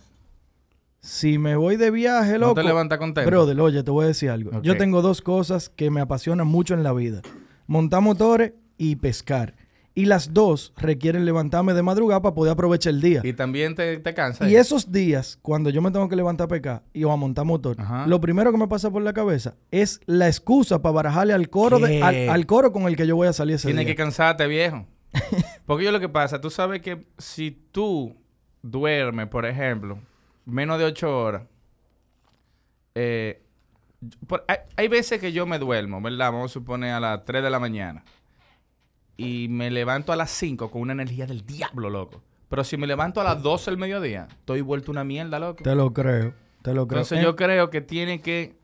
S2: Si me voy de viaje,
S4: ¿No
S2: loco.
S4: te levantas contento?
S2: Brother, oye, te voy a decir algo. Yo tengo dos cosas que me apasionan mucho en la vida. Montar motores y pescar. Y las dos requieren levantarme de madrugada para poder aprovechar el día.
S4: Y también te, te cansa.
S2: Y esos días, cuando yo me tengo que levantar a pecar y o a montar motor,
S4: Ajá.
S2: lo primero que me pasa por la cabeza es la excusa para barajarle al coro, de- al, al coro con el que yo voy a salir ese
S4: Tienes
S2: día.
S4: que cansarte, viejo. <laughs> Porque yo lo que pasa, tú sabes que si tú duermes, por ejemplo, menos de ocho horas, eh, por- hay, hay veces que yo me duermo, ¿verdad? Vamos a suponer a las 3 de la mañana. Y me levanto a las 5 con una energía del diablo, loco. Pero si me levanto a las 12 del mediodía, estoy vuelto una mierda, loco.
S2: Te lo creo, te lo creo.
S4: Entonces
S2: en,
S4: yo creo que tiene que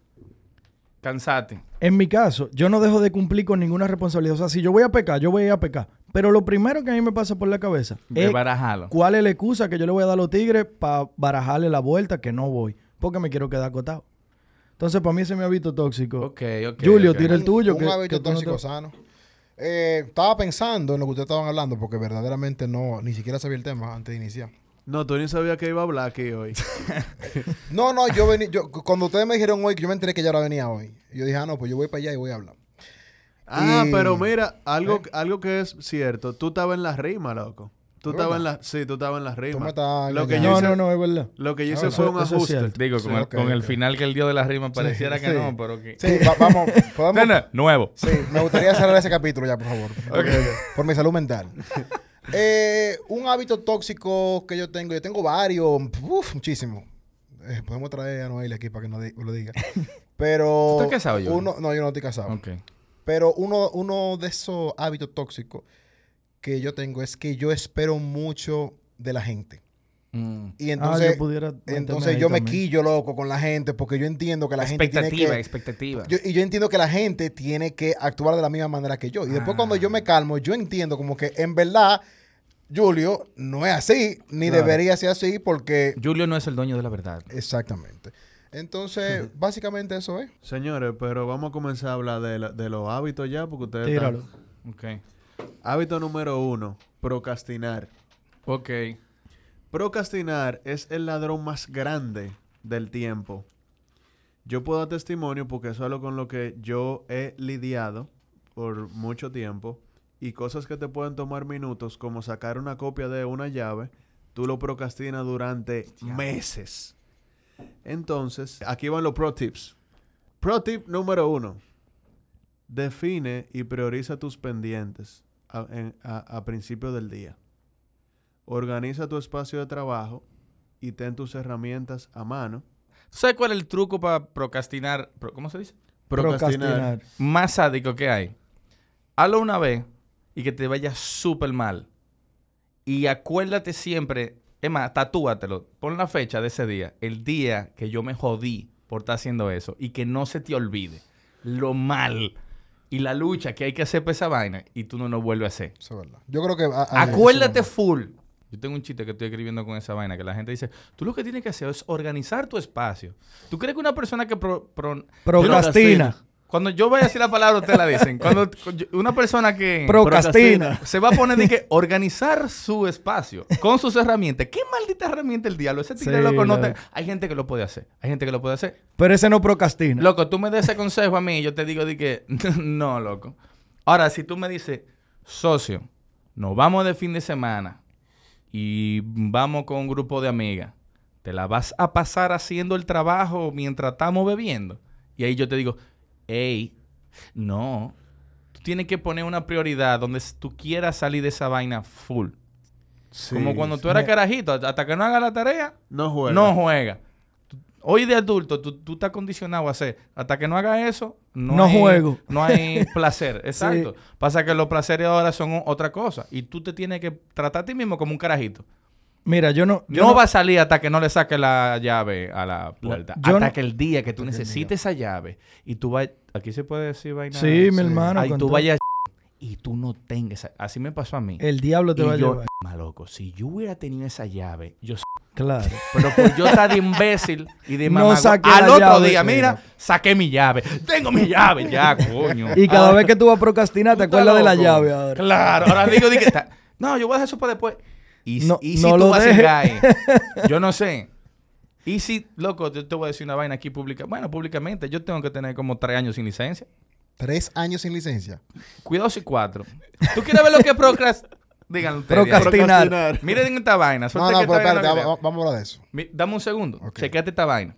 S4: cansarte.
S2: en mi caso, yo no dejo de cumplir con ninguna responsabilidad. O sea, si yo voy a pecar, yo voy a ir a pecar. Pero lo primero que a mí me pasa por la cabeza
S4: De
S2: es
S4: barajarlo.
S2: cuál es la excusa que yo le voy a dar a los tigres para barajarle la vuelta que no voy. Porque me quiero quedar acotado. Entonces, para mí ese es mi hábito tóxico.
S4: Ok, ok.
S2: Julio,
S4: ok.
S2: tira el
S3: Un-
S2: tuyo.
S3: Un
S2: que-
S3: hábito
S2: que tú no
S3: tóxico
S2: te-
S3: sano. Eh, estaba pensando en lo que ustedes estaban hablando porque verdaderamente no, ni siquiera sabía el tema antes de iniciar.
S1: No, tú ni sabías que iba a hablar aquí hoy. <laughs>
S3: No, no, yo venía, yo, cuando ustedes me dijeron hoy que yo me enteré que ya ahora venía hoy. Yo dije, ah, no, pues yo voy para allá y voy a hablar.
S1: Ah,
S3: Y-
S1: pero mira, algo, algo que es cierto. Tú estabas en la rima, loco. Tú
S3: ¿Es
S1: estabas en
S3: verdad?
S1: la, sí, tú estabas en las
S3: Tú me
S1: rimas.
S3: estás
S1: Lo que yo
S2: No,
S1: hice,
S2: no, no, es verdad.
S1: lo que yo hice fue un
S2: es
S1: ajuste.
S4: Digo,
S3: Sí,
S4: con, el, final que él dio de la rima pareciera que
S3: sí.
S4: no, pero que...
S3: Sí, va- vamos. <laughs> Podemos,
S4: No, no, nuevo.
S3: Sí, me gustaría cerrar ese capítulo ya, por favor. Por mi salud mental. Eh, un hábito tóxico que yo tengo, yo tengo varios, uf, muchísimos. Eh, podemos traer a Noel aquí para que nos lo diga. <laughs> Pero.
S4: ¿Tú estás casado, Johnny?
S3: uno, No, yo no estoy casado.
S4: Ok.
S3: Pero uno, uno de esos hábitos tóxicos que yo tengo es que yo espero mucho de la gente.
S4: Mm.
S3: Y
S2: ah,
S3: entonces,
S2: yo pudiera meterme
S3: entonces yo me quillo loco con la gente porque yo entiendo que la gente tiene
S4: Expectativa,
S3: que...
S4: expectativa.
S3: Yo- y yo entiendo que la gente tiene que actuar de la misma manera que yo. Y después cuando yo
S4: Ah.
S3: me calmo, yo entiendo como que en verdad, Julio, no es así, ni
S2: Claro.
S3: debería ser así porque...
S4: Julio no es el dueño de la verdad.
S3: Exactamente. Entonces, básicamente eso es.
S1: Señores, pero vamos a comenzar a hablar de, la- de los hábitos ya, porque ustedes
S2: Tíralo.
S1: están...
S4: Ok.
S1: Hábito número uno, procrastinar.
S4: Ok.
S1: Procrastinar es el ladrón más grande del tiempo. Yo puedo dar testimonio porque eso es algo con lo que yo he lidiado por mucho tiempo y cosas que te pueden tomar minutos como sacar una copia de una llave, tú lo procrastinas durante meses. Entonces, aquí van los pro tips. Pro tip número uno. Define y prioriza tus pendientes a, en- a- a principio del día. Organiza tu espacio de trabajo y ten tus herramientas a mano.
S4: ¿Tú sabes cuál es el truco para procrastinar? Pro- ¿Cómo se dice?
S2: Procrastinar.
S4: Más sádico que hay. Hazlo una vez y que te vaya súper mal. Y acuérdate siempre, es más, tatúatelo. Pon la fecha de ese día. El día que yo me jodí por estar haciendo eso. Y que no se te olvide lo mal y la lucha que hay que hacer para esa vaina. Y tú no lo vuelves a hacer.
S3: Eso es verdad. Yo creo que... a- a-
S4: Acuérdate
S3: eso
S4: full. Yo tengo un chiste que estoy escribiendo con esa vaina, que la gente dice, tú lo que tienes que hacer es organizar tu espacio. ¿Tú crees que una persona que... pro- pro-
S2: Procrastina.
S4: Cuando yo voy a decir la palabra, ustedes la dicen. Cuando una persona que
S2: Procrastina.
S4: se va a poner de que organizar su espacio con sus herramientas. ¿Qué maldita herramienta el diablo? Ese tigre
S2: Sí,
S4: loco no te... Hay gente que lo puede hacer. Hay gente que lo puede hacer.
S2: Pero ese no procrastina.
S4: Loco, tú me des ese consejo a mí y yo te digo de que <laughs> no, loco. Ahora, si tú me dices, socio, nos vamos de fin de semana y vamos con un grupo de amigas, ¿te la vas a pasar haciendo el trabajo mientras estamos bebiendo? Y ahí yo te digo, hey, no. Tú tienes que poner una prioridad donde tú quieras salir de esa vaina full. Como cuando tú eras
S2: Me-
S4: carajito, hasta que no hagas la tarea,
S1: No juega.
S4: no juega. Hoy de adulto, tú, tú estás condicionado a hacer. Hasta que no hagas eso, no,
S2: No
S4: hay,
S2: juego.
S4: No hay <laughs> placer. Exacto. Pasa que los placeres ahora son otra cosa. Y tú te tienes que tratar a ti mismo como un carajito.
S2: Mira, yo no... Yo
S4: no, va a salir hasta que no le saques la llave a la puerta.
S2: Yo
S4: hasta
S2: no-
S4: que el día que tú necesites esa llave y tú vayas... Aquí se puede decir vaina.
S2: Sí, mi hermano.
S4: Ahí tú vayas y tú no tengas... esa- Así me pasó a mí.
S2: El diablo te
S4: y
S2: va a llevar.
S4: "Ma, loco, si yo hubiera tenido esa llave, yo
S2: Claro. <laughs>
S4: pero por yo estar de imbécil y de
S2: No
S4: mamá.
S2: saqué
S4: al
S2: la
S4: otro
S2: llave,
S4: día, mira,
S2: no.
S4: saqué mi llave. Tengo mi llave ya, <laughs> coño.
S2: Y cada
S4: Ahora-
S2: vez que tú vas a procrastinar, te acuerdas de la llave ahora.
S4: Claro, ahora digo, di que ta- <laughs> no, yo voy a dejar eso para después. Y, si-
S2: No-
S4: y si
S2: no
S4: tú
S2: lo
S4: vas a? <laughs> Yo no sé. Y si, loco, yo te voy a decir una vaina aquí pública. Bueno, públicamente, yo tengo que tener como tres años sin licencia.
S3: Tres años sin licencia.
S4: Cuidado si cuatro. ¿Tú quieres ver lo que es procrast... Díganlo ustedes.
S2: Procrastinar.
S4: Miren esta vaina.
S3: No,
S4: Suerte
S3: no,
S4: que
S3: pero espérate, va- vamos a hablar de eso.
S4: Mi- Dame un segundo.
S3: Ok.
S4: Chequete esta vaina.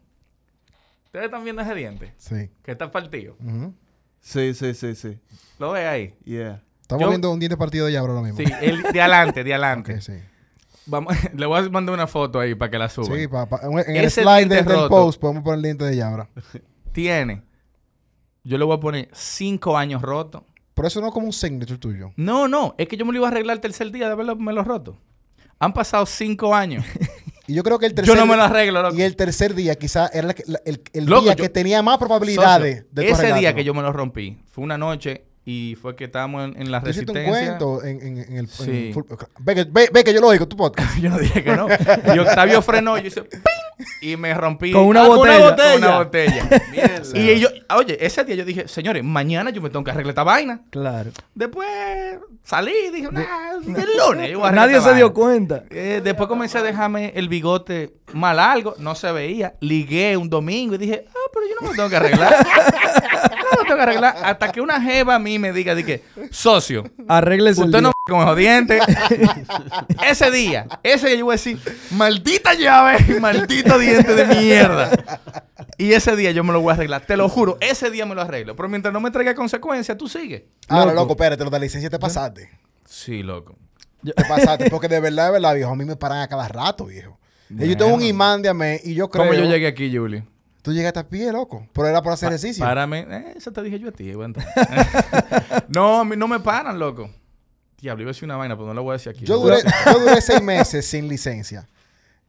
S4: ¿Ustedes están viendo ese diente?
S3: Sí.
S4: Que está partido.
S3: Ujú.
S1: Sí, sí, sí, sí.
S4: ¿Lo ve ahí?
S1: Yeah.
S3: Estamos
S4: Yo-
S3: viendo un diente partido de llave ahora mismo.
S4: Sí, el de adelante, de <laughs> adelante.
S3: Sí.
S4: Vamos, <laughs> le voy a mandar una foto ahí para que la suba.
S3: Sí, pa- pa- en el
S4: Ese
S3: slide del,
S4: roto.
S3: post podemos poner el diente de llave. <laughs>
S4: Tiene. Yo le voy a poner cinco años roto.
S3: Pero eso no es como un signature tuyo.
S4: No, no. Es que yo me lo iba a arreglar el tercer día de haberme lo roto. Han pasado cinco años. <laughs>
S3: Y yo creo que el tercer
S4: yo no me lo arreglo, loco.
S3: Y el tercer día quizá era la que- la- el, el
S4: Loco,
S3: día
S4: yo-
S3: que tenía más probabilidades
S4: Socio,
S3: de
S4: ese día que yo me lo rompí fue una noche y fue que estábamos en, en la
S3: Tú hiciste un
S4: resistencia.
S3: cuento en, en- en el...
S4: Sí.
S3: en full- ve, que, ve- ve que yo lo oigo, tu podcast. <laughs>
S4: Yo no dije que no. Y Octavio frenó, yo hice ¡ping! <laughs> y me rompí
S2: Con una
S4: Ah,
S2: botella.
S4: Con una <laughs> botella.
S1: Mierda.
S4: y yo, <laughs> oye, ese día yo dije, señores, mañana yo me tengo que arreglar esta vaina.
S2: Claro.
S4: Después salí y dije, nah, el lunes. yo voy a arreglar
S2: Nadie
S4: esta
S2: se dio
S4: vaina".
S2: cuenta.
S4: Eh, después comencé a dejarme el bigote más largo, no se veía. Ligué un domingo y dije, ah, pero yo no me tengo que arreglar. <laughs> no me tengo que arreglar. Hasta que una jeva a mí me diga, de que, socio,
S2: el
S4: no
S2: día.
S4: Con los dientes. <laughs> ese día, ese día yo voy a decir, maldita llave y <laughs> maldito diente de mierda. Y ese día yo me lo voy a arreglar. Te lo juro, ese día me lo arreglo. Pero mientras no me traiga consecuencias, tú sigues.
S3: Ahora, loco, espérate, lo de la licencia te pasaste.
S4: Sí, loco.
S3: Te pasaste. <laughs> Porque de verdad, de verdad, viejo, a mí me paran a cada rato, viejo. Y yo tengo un imán de amé y yo creo...
S4: ¿Cómo yo llegué aquí, Julie?
S3: Tú llegaste a pie, loco. Pero era por hacer ejercicio.
S4: Párame. Eh, eso te dije yo a ti. bueno. no, a mí no me paran, loco. Diablo, iba a decir una vaina, pero no lo voy a decir aquí.
S3: Yo duré, <laughs> yo duré seis meses sin licencia.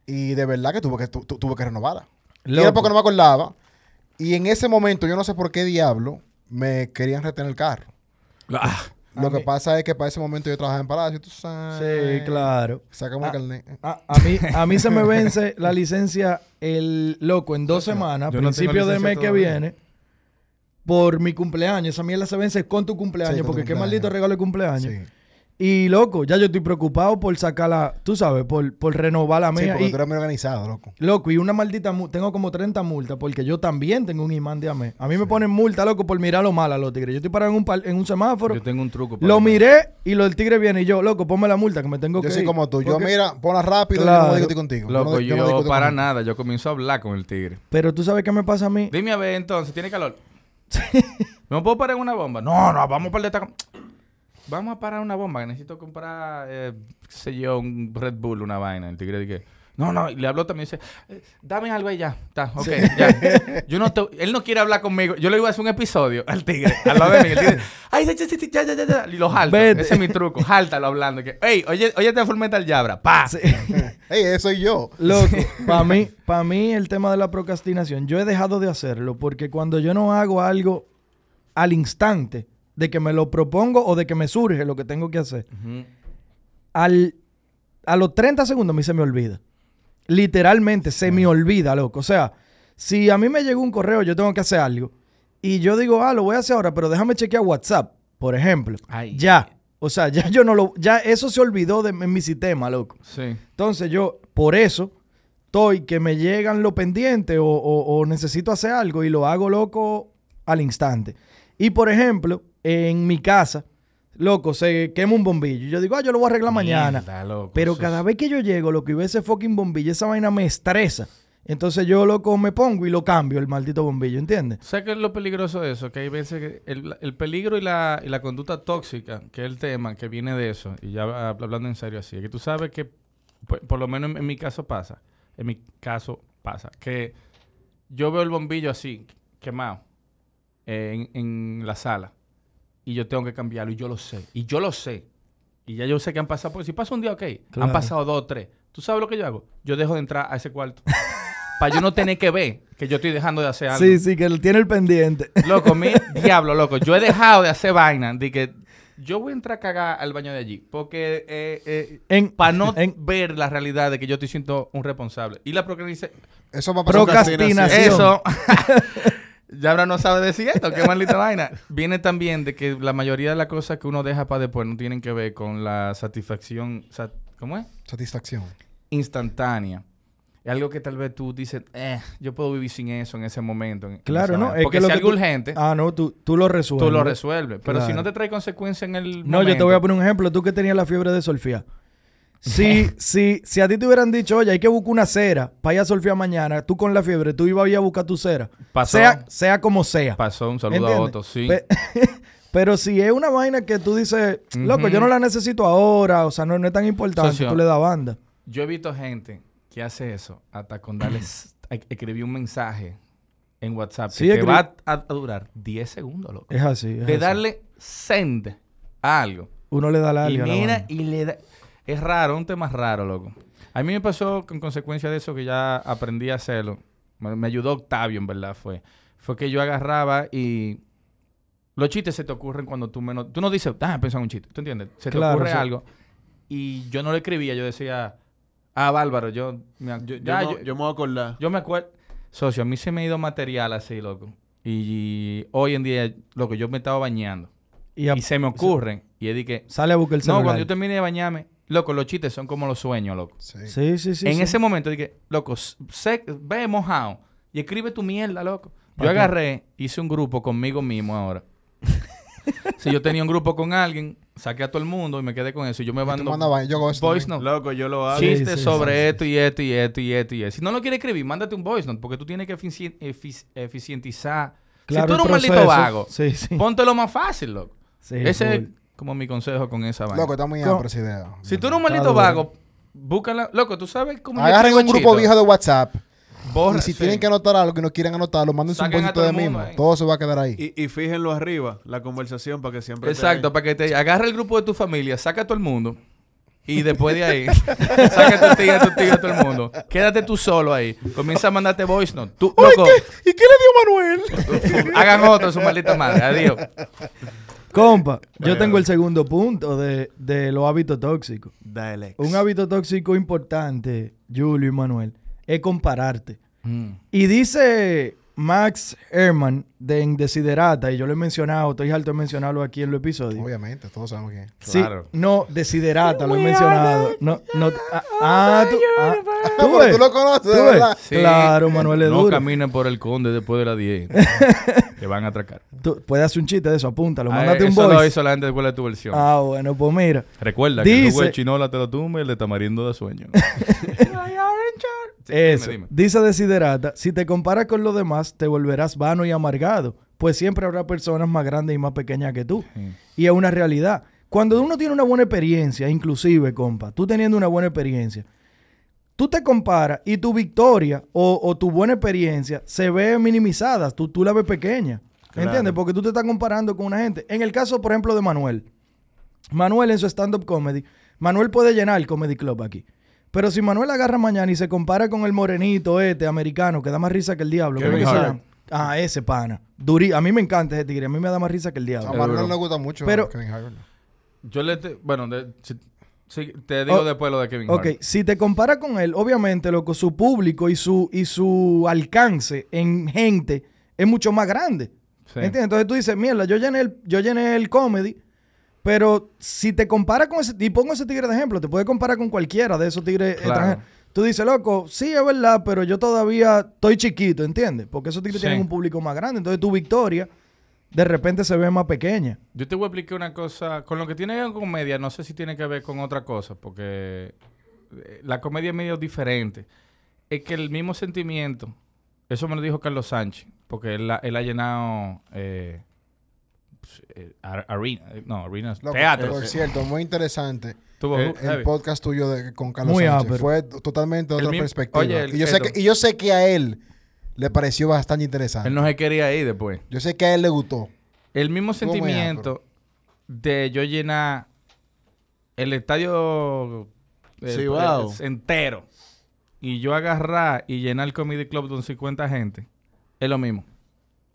S3: Y de verdad que tuve que, tu- tu- tuve que renovarla. Y era
S2: Loco.
S3: porque no me acordaba. Y en ese momento, yo no sé por qué diablo, me querían retener el carro.
S4: Ah,
S3: Lo que pasa es que para ese momento yo trabajaba en Palacio, tú sabes.
S2: Sí, claro.
S3: Sacamos el carnet.
S2: A, a mí, a mí se me <laughs> vence la licencia el loco en dos semanas,
S4: Yo no
S2: principio de
S4: licencia
S2: mes que viene, por mi cumpleaños. Esa mierda se vence con tu cumpleaños,
S3: Sí, con tu
S2: porque qué maldito regalo de cumpleaños.
S3: Sí.
S2: Y loco, ya yo estoy preocupado por sacarla, tú sabes, por, por renovar la
S3: Sí,
S2: mía.
S3: porque
S2: y,
S3: tú eres muy organizado, loco.
S2: Loco, y una maldita multa, tengo como 30 multas porque yo también tengo un imán de AME. A mí me ponen multa, loco, por mirar lo mal a los tigres. Yo estoy parado en un, par- en un semáforo,
S4: yo tengo un truco. para
S2: lo miré y lo, el tigre viene y yo, loco, ponme la multa que me tengo
S3: Yo
S2: que
S3: soy
S2: ir.
S3: como tú. Yo, mira, ponla rápido y yo
S2: Claro.
S3: no voy a discutir contigo.
S4: Loco,
S3: no-
S4: yo,
S3: no
S4: para
S3: contigo.
S4: nada. Yo comienzo a hablar con el tigre.
S2: Pero tú sabes qué me pasa a mí.
S4: Dime a ver entonces, ¿tiene calor? <laughs> ¿No puedo parar en una bomba? No, no, vamos para el destaca- Vamos a parar una bomba, que necesito comprar, eh, qué sé yo, un Red Bull, una vaina. El tigre dice, no, no, y le habló también, dice, eh, dame algo ahí ya. Está, ok, ya. Yo no te- él no quiere hablar conmigo. Yo le iba a hacer un episodio al tigre, al lado de mí. El tigre, ay, ya, ya, ya, ya, ya, ya, y lo jalto.
S2: Vete.
S4: Ese es mi truco, jáltalo hablando. Que, Ey, oye, oye, te Full Metal Jabra, pa.
S2: Sí. <laughs>
S3: Ey, eso soy yo.
S2: Loco, para mí, para mí el tema de la procrastinación, yo he dejado de hacerlo porque cuando yo no hago algo al instante de que me lo propongo o de que me surge lo que tengo que hacer, al, a los 30 segundos a mí se me olvida. Literalmente se me olvida, loco. O sea, si a mí me llegó un correo, yo tengo que hacer algo y yo digo, ah, lo voy a hacer ahora, pero déjame chequear WhatsApp, por ejemplo.
S4: Ay.
S2: Ya. O sea, ya yo no lo, ya eso se olvidó de en mi sistema, loco.
S4: Sí.
S2: Entonces yo, por eso, estoy que me llegan los pendientes o, o- o necesito hacer algo y lo hago loco al instante. Y por ejemplo, en mi casa, loco, se quema un bombillo. Y yo digo, ah, yo lo voy a arreglar mañana.
S4: Loco,
S2: Pero cada vez que yo llego, lo que veo ese fucking bombillo, esa vaina me estresa. Entonces yo, loco, me pongo y lo cambio, el maldito bombillo, ¿entiendes?
S4: ¿Sabes qué es lo peligroso de eso? Que hay veces que el, el peligro y la, y la conducta tóxica, que es el tema que viene de eso, y ya hab- hablando en serio así, es que tú sabes que, por, por lo menos en, en mi caso pasa, en mi caso pasa, que yo veo el bombillo así, quemado, eh, en, en la sala, y yo tengo que cambiarlo, y yo lo sé, y yo lo sé, y ya yo sé que han pasado, porque si pasa un día, ok,
S2: Claro.
S4: han pasado dos o tres, ¿tú sabes lo que yo hago? Yo dejo de entrar a ese cuarto. <laughs> Para yo no tener que ver que yo estoy dejando de hacer algo.
S2: Sí, sí, que él tiene el pendiente. <laughs>
S4: Loco, mi diablo, loco. Yo he dejado de hacer vaina de que yo voy a entrar a cagar al baño de allí. Porque eh, eh,
S2: En-
S4: para no
S2: en-
S4: ver la realidad de que yo estoy siendo un responsable. Y la procrastinación.
S3: Eso va a pasar.
S2: Procrastinación.
S4: Eso. <laughs> ya ahora no sabe decir esto. Qué maldita vaina. Viene también de que la mayoría de las cosas que uno deja para después no tienen que ver con la satisfacción. sat- ¿Cómo es?
S3: Satisfacción.
S4: Instantánea. Es algo que tal vez tú dices, eh, yo puedo vivir sin eso en ese momento. en- en
S2: Claro, ¿no?
S4: vaina".
S2: Es
S4: Porque
S2: que
S4: si algo
S2: tú-
S4: urgente,
S2: Ah, no, tú, tú lo resuelves.
S4: tú lo resuelves. Pero si no te trae consecuencias en el
S2: No, yo te voy a poner un ejemplo. Tú que tenías la fiebre de solfear. Si, si, si a ti te hubieran dicho, oye, hay que buscar una cera para ir a solfear mañana, tú con la fiebre, tú ibas a ir a buscar tu cera.
S4: Pasó.
S2: Sea, sea como sea.
S4: Pasó un saludo a. Otto, sí.
S2: Pe- <laughs> pero si es una vaina que tú dices, loco, yo no la necesito ahora, o sea, no, no es tan importante,
S4: Socio.
S2: tú le das banda.
S4: Yo he visto gente que hace eso hasta con darles a- <clears throat> escribir un mensaje en WhatsApp
S2: Sí,
S4: que te va a, a durar 10 segundos, loco.
S2: Es así. es
S4: de
S2: así.
S4: darle send a algo.
S2: Uno le da la
S4: y mira, y le da... Es raro, un tema raro, loco. A mí me pasó con consecuencia de eso que ya aprendí a hacerlo. Me, ayudó Octavio, en verdad, fue. Fue que yo agarraba y... Los chistes se te ocurren cuando tú menos... Tú no dices, ah, pensar en un chiste. ¿Tú entiendes? Se te
S2: Claro,
S4: ocurre
S2: sí.
S4: algo. Y yo no le escribía. Yo decía, ah, bárbaro, yo... me ac-
S1: Yo, yo
S4: ya,
S1: me-
S4: yo-
S1: yo me voy a acordar.
S4: yo me acuerdo... Socio, a mí se me ha ido material así, loco. Y, hoy en día, loco, yo me estaba bañando.
S2: Y, a-
S4: Y se me ocurren. Y es de que...
S2: sale a buscar el
S4: No,
S2: celular.
S4: cuando yo termine de bañarme, loco, los chistes son como los sueños, loco.
S3: Sí.
S2: Sí, sí, sí.
S4: en
S2: sí.
S4: ese momento dije, loco, s- sé- ve mojado y escribe tu mierda, loco. Yo agarré, hice un grupo conmigo mismo ahora. <laughs> si yo tenía un grupo con alguien, saqué a todo el mundo y me quedé con eso. Y yo me mando
S3: mandas vaina, yo
S4: voice note.
S1: Loco, yo lo hago.
S2: Sí,
S4: Chistes
S2: sí,
S4: sobre
S2: sí,
S4: esto y esto y esto y esto y esto. Si no lo quieres escribir, mándate un voice note porque tú tienes que efici- efici- eficientizar.
S2: Claro,
S4: si tú eres un maldito vago,
S2: Sí, sí.
S4: póntelo más fácil, loco.
S2: Sí,
S4: Ese es
S2: full.
S4: Como mi consejo con esa vaina.
S3: Loco, está muy amplia esa idea.
S4: si tú eres un maldito vago, búscala. Loco, tú sabes cómo
S3: Agarren un grupo viejo de WhatsApp.
S4: Borra-
S3: y si
S4: sí.
S3: tienen que anotar algo y no quieren anotarlo, mándense un poquito de mismo.
S4: ahí.
S3: Todo se va a quedar ahí.
S1: Y, y fíjenlo arriba, la conversación, para que siempre
S4: Exacto, para que te agarre el grupo de tu familia, saca a todo el mundo. Y después de ahí, <laughs> saca a tu tía, a tu tío, a todo el mundo. Quédate tú solo ahí. Comienza a mandarte voice note. Tú, loco,
S3: ¿Y qué le dio Manuel?
S4: hagan otro, su maldita madre. Adiós.
S2: Compa, yo tengo el segundo punto de, de los hábitos tóxicos. Un hábito tóxico importante, Julio y Manuel, es compararte.
S4: Mm.
S2: Y dice Max Herman de Desiderata, y yo lo he mencionado, estoy alto de mencionarlo aquí en los episodios.
S3: Obviamente, todos sabemos quién. es.
S2: Sí,
S4: Claro.
S2: no, Desiderata, lo he mencionado. No, no, ah, ah, tú, ah, ¿tú <laughs> ves?
S3: tú lo conoces,
S2: ¿Tú ves?
S3: verdad.
S4: Sí.
S2: Claro, Manuel es
S4: No
S2: duro.
S4: caminen por el conde después de las 10. que <laughs> van a atracar.
S2: Tú puedes hacer un chiste de eso, apúntalo,
S4: Ah,
S2: mándate un
S4: eso lo
S2: voice.
S4: hizo la gente después de tu versión.
S2: Ah, bueno, pues mira.
S4: Recuerda que el jugo de chinola te lo tumba y el de tamarindo da sueño. <laughs> Sí,
S2: Eso.
S4: dime, dime.
S2: Dice Desiderata, si te comparas con los demás, te volverás vano y amargado, pues siempre habrá personas más grandes y más pequeñas que tú.
S4: Sí.
S2: Y es una realidad. Cuando uno tiene una buena experiencia, inclusive, compa, tú teniendo una buena experiencia, tú te comparas y tu victoria o, o tu buena experiencia se ve minimizada, tú, tú la ves pequeña.
S1: Claro.
S2: ¿Entiendes? Porque tú te estás comparando con una gente. En el caso, por ejemplo, de Manuel. Manuel en su stand-up comedy, Manuel puede llenar el comedy club aquí. Pero si Manuel agarra mañana y se compara con el morenito este americano que da más risa que el diablo, ¿cómo
S4: Kevin
S2: que se
S4: Hart.
S2: llama? Ah, ese pana. Durí. A mí me encanta ese tigre. A mí me da más risa que el diablo.
S3: A Manuel le gusta mucho
S2: Pero-
S3: Kevin Hart.
S4: Yo le... te- bueno, de- si- si- te digo
S2: Oh,
S4: después lo de Kevin
S2: Ok,
S4: Hart.
S2: si te comparas con él, obviamente, loco, su público y su, y su alcance en gente es mucho más grande.
S4: Sí.
S2: ¿Entiendes? Entonces tú dices, mierda, yo llené el, yo llené el comedy, pero si te comparas con ese, y pongo ese tigre de ejemplo, te puedes comparar con cualquiera de esos tigres
S4: Claro.
S2: extranjeros. Tú dices, loco, sí es verdad, pero yo todavía estoy chiquito, ¿entiendes? Porque esos tigres
S4: Sí.
S2: tienen un público más grande. Entonces tu victoria de repente se ve más pequeña.
S4: Yo te voy a explicar una cosa. Con lo que tiene que ver con comedia, no sé si tiene que ver con otra cosa, porque eh, la comedia es medio diferente. Es que el mismo sentimiento, eso me lo dijo Carlos Sánchez, porque él, ha- él ha llenado eh, eh, arena, eh, no, arenas,
S3: Loco,
S4: teatros.
S3: Por cierto, muy interesante.
S4: Tuvo
S3: El
S4: heavy.
S3: podcast tuyo de- con Carlos
S2: Muy
S3: Sánchez fue totalmente
S4: El
S3: otra
S4: mismo-
S3: perspectiva.
S4: oye, el-
S3: y, yo sé que, y yo sé que a él le pareció bastante interesante.
S4: Él no se quería ir después.
S3: Yo sé que a él le gustó.
S4: El mismo
S3: Estuvo
S4: sentimiento de yo llenar el estadio eh, eh, entero y yo agarrar y llenar el comedy club con 50 gente es lo mismo.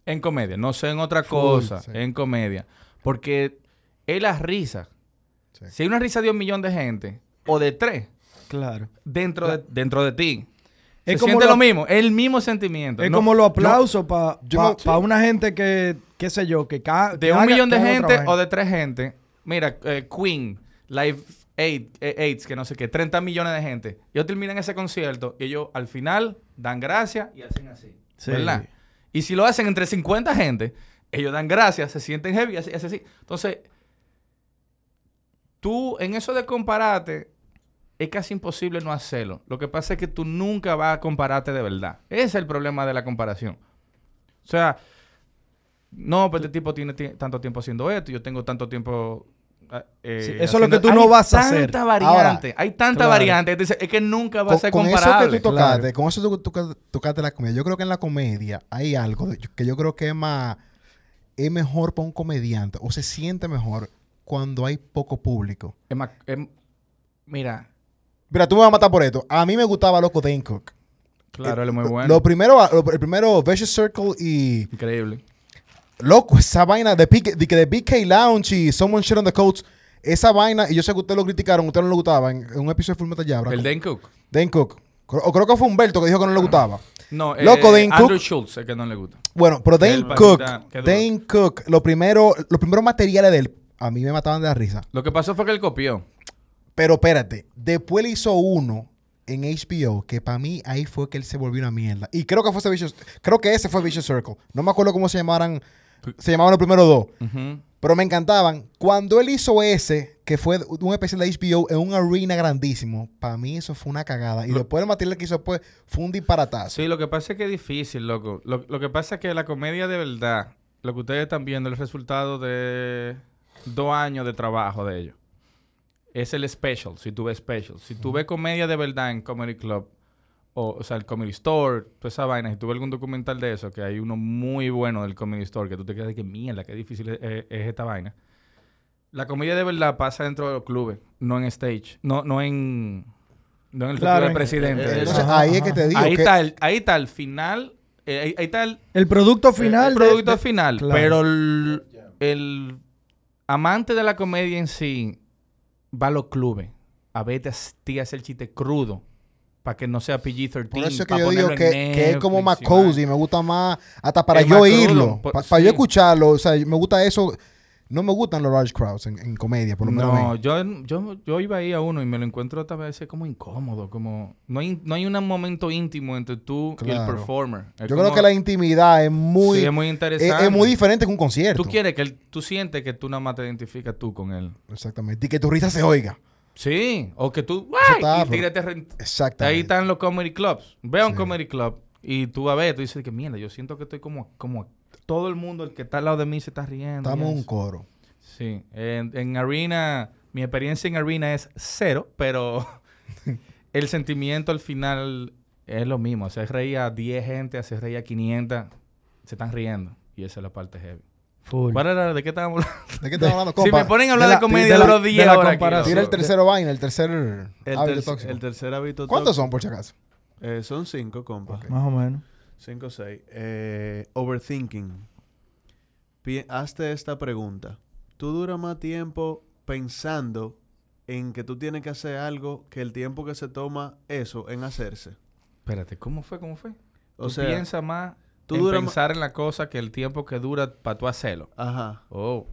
S4: En comedia, no sé en otra cosa,
S3: sí.
S4: en comedia. Porque es la risa.
S3: Sí.
S4: Si hay una risa de un millón de gente o de tres
S2: Claro.
S4: dentro, de, dentro de ti,
S2: Es
S4: se
S2: como
S4: siente
S2: lo-
S4: lo mismo, es el mismo sentimiento.
S2: Es
S4: No-
S2: como los
S4: no-
S2: aplausos para
S3: yo no- sí.
S2: una gente que, qué sé yo, que ca-
S4: de
S2: que
S4: un
S2: haga-
S4: millón de gente o de tres gente. Mira, eh, Queen, Live Aid, eh, AIDS, que no sé qué, 30 millones de gente. Ellos terminan ese concierto y ellos al final dan gracias y hacen así.
S2: Sí.
S4: ¿Verdad? Y si lo hacen entre 50 gente, ellos dan gracias, se sienten heavy así, así. Entonces, tú en eso de compararte, es casi imposible no hacerlo. Lo que pasa es que tú nunca vas a compararte de verdad. Ese es el problema de la comparación. O sea, no, pero este tipo tiene ti- tanto tiempo haciendo esto, yo tengo tanto tiempo. Ah, eh,
S2: Sí, eso es lo que tú no
S4: Hay
S2: vas a hacer.
S4: tanta variante, hay tanta
S2: Claro.
S4: variante. Es que nunca va
S3: Con,
S4: a ser
S3: con eso que
S4: comparable.
S3: tú tocaste,
S2: Claro.
S3: con eso tú, tú- tocaste la comedia. Yo creo que en la comedia hay algo que yo creo que es más es mejor para un comediante o se siente mejor cuando hay poco público.
S4: Es más, es- mira,
S3: Mira, tú me vas a matar por esto. A mí me gustaba loco Dane Cook.
S4: claro, él es muy bueno.
S3: Lo primero, lo- el primero Vicious Circle y
S4: Increíble.
S3: Loco, esa vaina de, PK de que de BK Lounge y Someone Shit on the Coats, esa vaina, y yo sé que ustedes lo criticaron, ustedes no le gustaba en, en un episodio de Full Metal Jabra.
S4: El Dan Cook.
S3: Dane Cook. O creo que fue Humberto que dijo que no le gustaba.
S4: No,
S3: Loco,
S4: eh, Andrew
S3: Cook.
S4: Schultz, es que no le gusta.
S3: Bueno, pero Dane
S4: El
S3: Cook. Dane Cook, lo primero, los primeros materiales de él, a mí me mataban de la risa.
S4: Lo que pasó fue que él copió.
S3: Pero espérate, después le hizo uno en HBO que para mí ahí fue que él se volvió una mierda. Y creo que fue ese Vicious, creo que ese fue Vicious Circle. No me acuerdo cómo se llamaran, se llamaban los primeros dos. Pero me encantaban. Cuando él hizo ese, que fue un especial de HBO en un arena grandísimo, para mí eso fue una cagada. Y después el material que hizo después fue un disparatazo.
S4: Sí, lo que pasa es que es difícil, loco. Lo, lo que pasa es que la comedia de verdad, lo que ustedes están viendo, es el resultado de dos años de trabajo de ellos. Es el special, si tú ves special. Si tú ves comedia de verdad en Comedy Club, o, o sea, el Comedy Store, toda esa vaina, si tú ves algún documental de eso, que hay uno muy bueno del Comedy Store, que tú te quedas de que mierda, qué difícil es, es- es esta vaina. La comedia de verdad pasa dentro de los clubes, no en stage, no, no en, no en el
S2: Claro,
S4: del
S2: en-
S4: presidente.
S2: eh,
S3: Entonces
S2: Ajá,
S3: ahí es que te digo.
S4: ahí,
S3: que-
S4: está el, ahí está el final, eh, ahí, ahí está el,
S2: El producto final.
S4: el producto
S2: de-
S4: final,
S2: Claro.
S4: pero el, el amante de la comedia en sí va a los clubes a verte a ti a hacer el chiste crudo para que no sea PG-13.
S3: Por eso es que yo digo que, es como más cozy, me gusta más, hasta para
S4: Es
S3: yo oírlo,
S4: por-
S3: para
S4: sí.
S3: yo escucharlo, o sea, me gusta eso. No me gustan los large crowds en, en comedia, por lo menos. a
S4: No, yo, yo, yo iba ahí a uno y me lo encuentro otra vez como incómodo, como... No hay, no hay un momento íntimo entre tú y el performer. Es
S3: Yo
S4: como-
S3: creo que la intimidad es muy,
S4: sí, es muy
S3: es,
S4: interesante.
S3: es muy diferente que un concierto.
S4: Tú quieres que él, tú sientes que tú nada más te identificas tú con él.
S3: Exactamente. Y que tu risa se oiga.
S4: Sí, o que tú... ¡Ay! y
S3: Exactamente.
S4: Ahí están los comedy clubs. Ve a un
S3: Sí.
S4: comedy club y tú a ver, tú dices que mierda, yo siento que estoy como, como todo el mundo, el que está al lado de mí se está riendo.
S3: Estamos en un coro.
S4: Sí, en, en Arena, mi experiencia en Arena es cero, pero <laughs> el sentimiento al final es lo mismo. Se reía 10 gente, se reía 500, se están riendo. Y esa es la parte heavy.
S2: Full.
S4: ¿Cuál era? ¿De qué estábamos hablando? <laughs>
S3: ¿De qué estamos hablando, <laughs>
S4: si
S3: compa?
S4: me ponen a hablar
S2: de
S4: de, comedia,
S2: de de
S4: 10
S2: la
S4: horas aquí,
S2: comparación.
S3: Tira el tercero vaina, el tercer
S1: El,
S3: hábito
S1: ter-
S3: tóxico.
S1: el tercer hábito
S3: ¿Cuántos
S1: tóxico-
S3: son, por si acaso?
S1: Eh, son cinco, compa.
S3: Ok.
S2: Más o menos.
S1: Cinco o seis. Eh, overthinking. Pi- hazte esta pregunta. ¿Tú duras más tiempo pensando en que tú tienes que hacer algo que el tiempo que se toma eso en hacerse?
S4: Espérate, ¿cómo fue? ¿Cómo fue?
S1: O
S4: tú
S1: sea,
S4: piensas más
S1: tú
S4: en pensar en la cosa que el tiempo que dura para tú hacerlo.
S1: Ajá.
S4: Oh,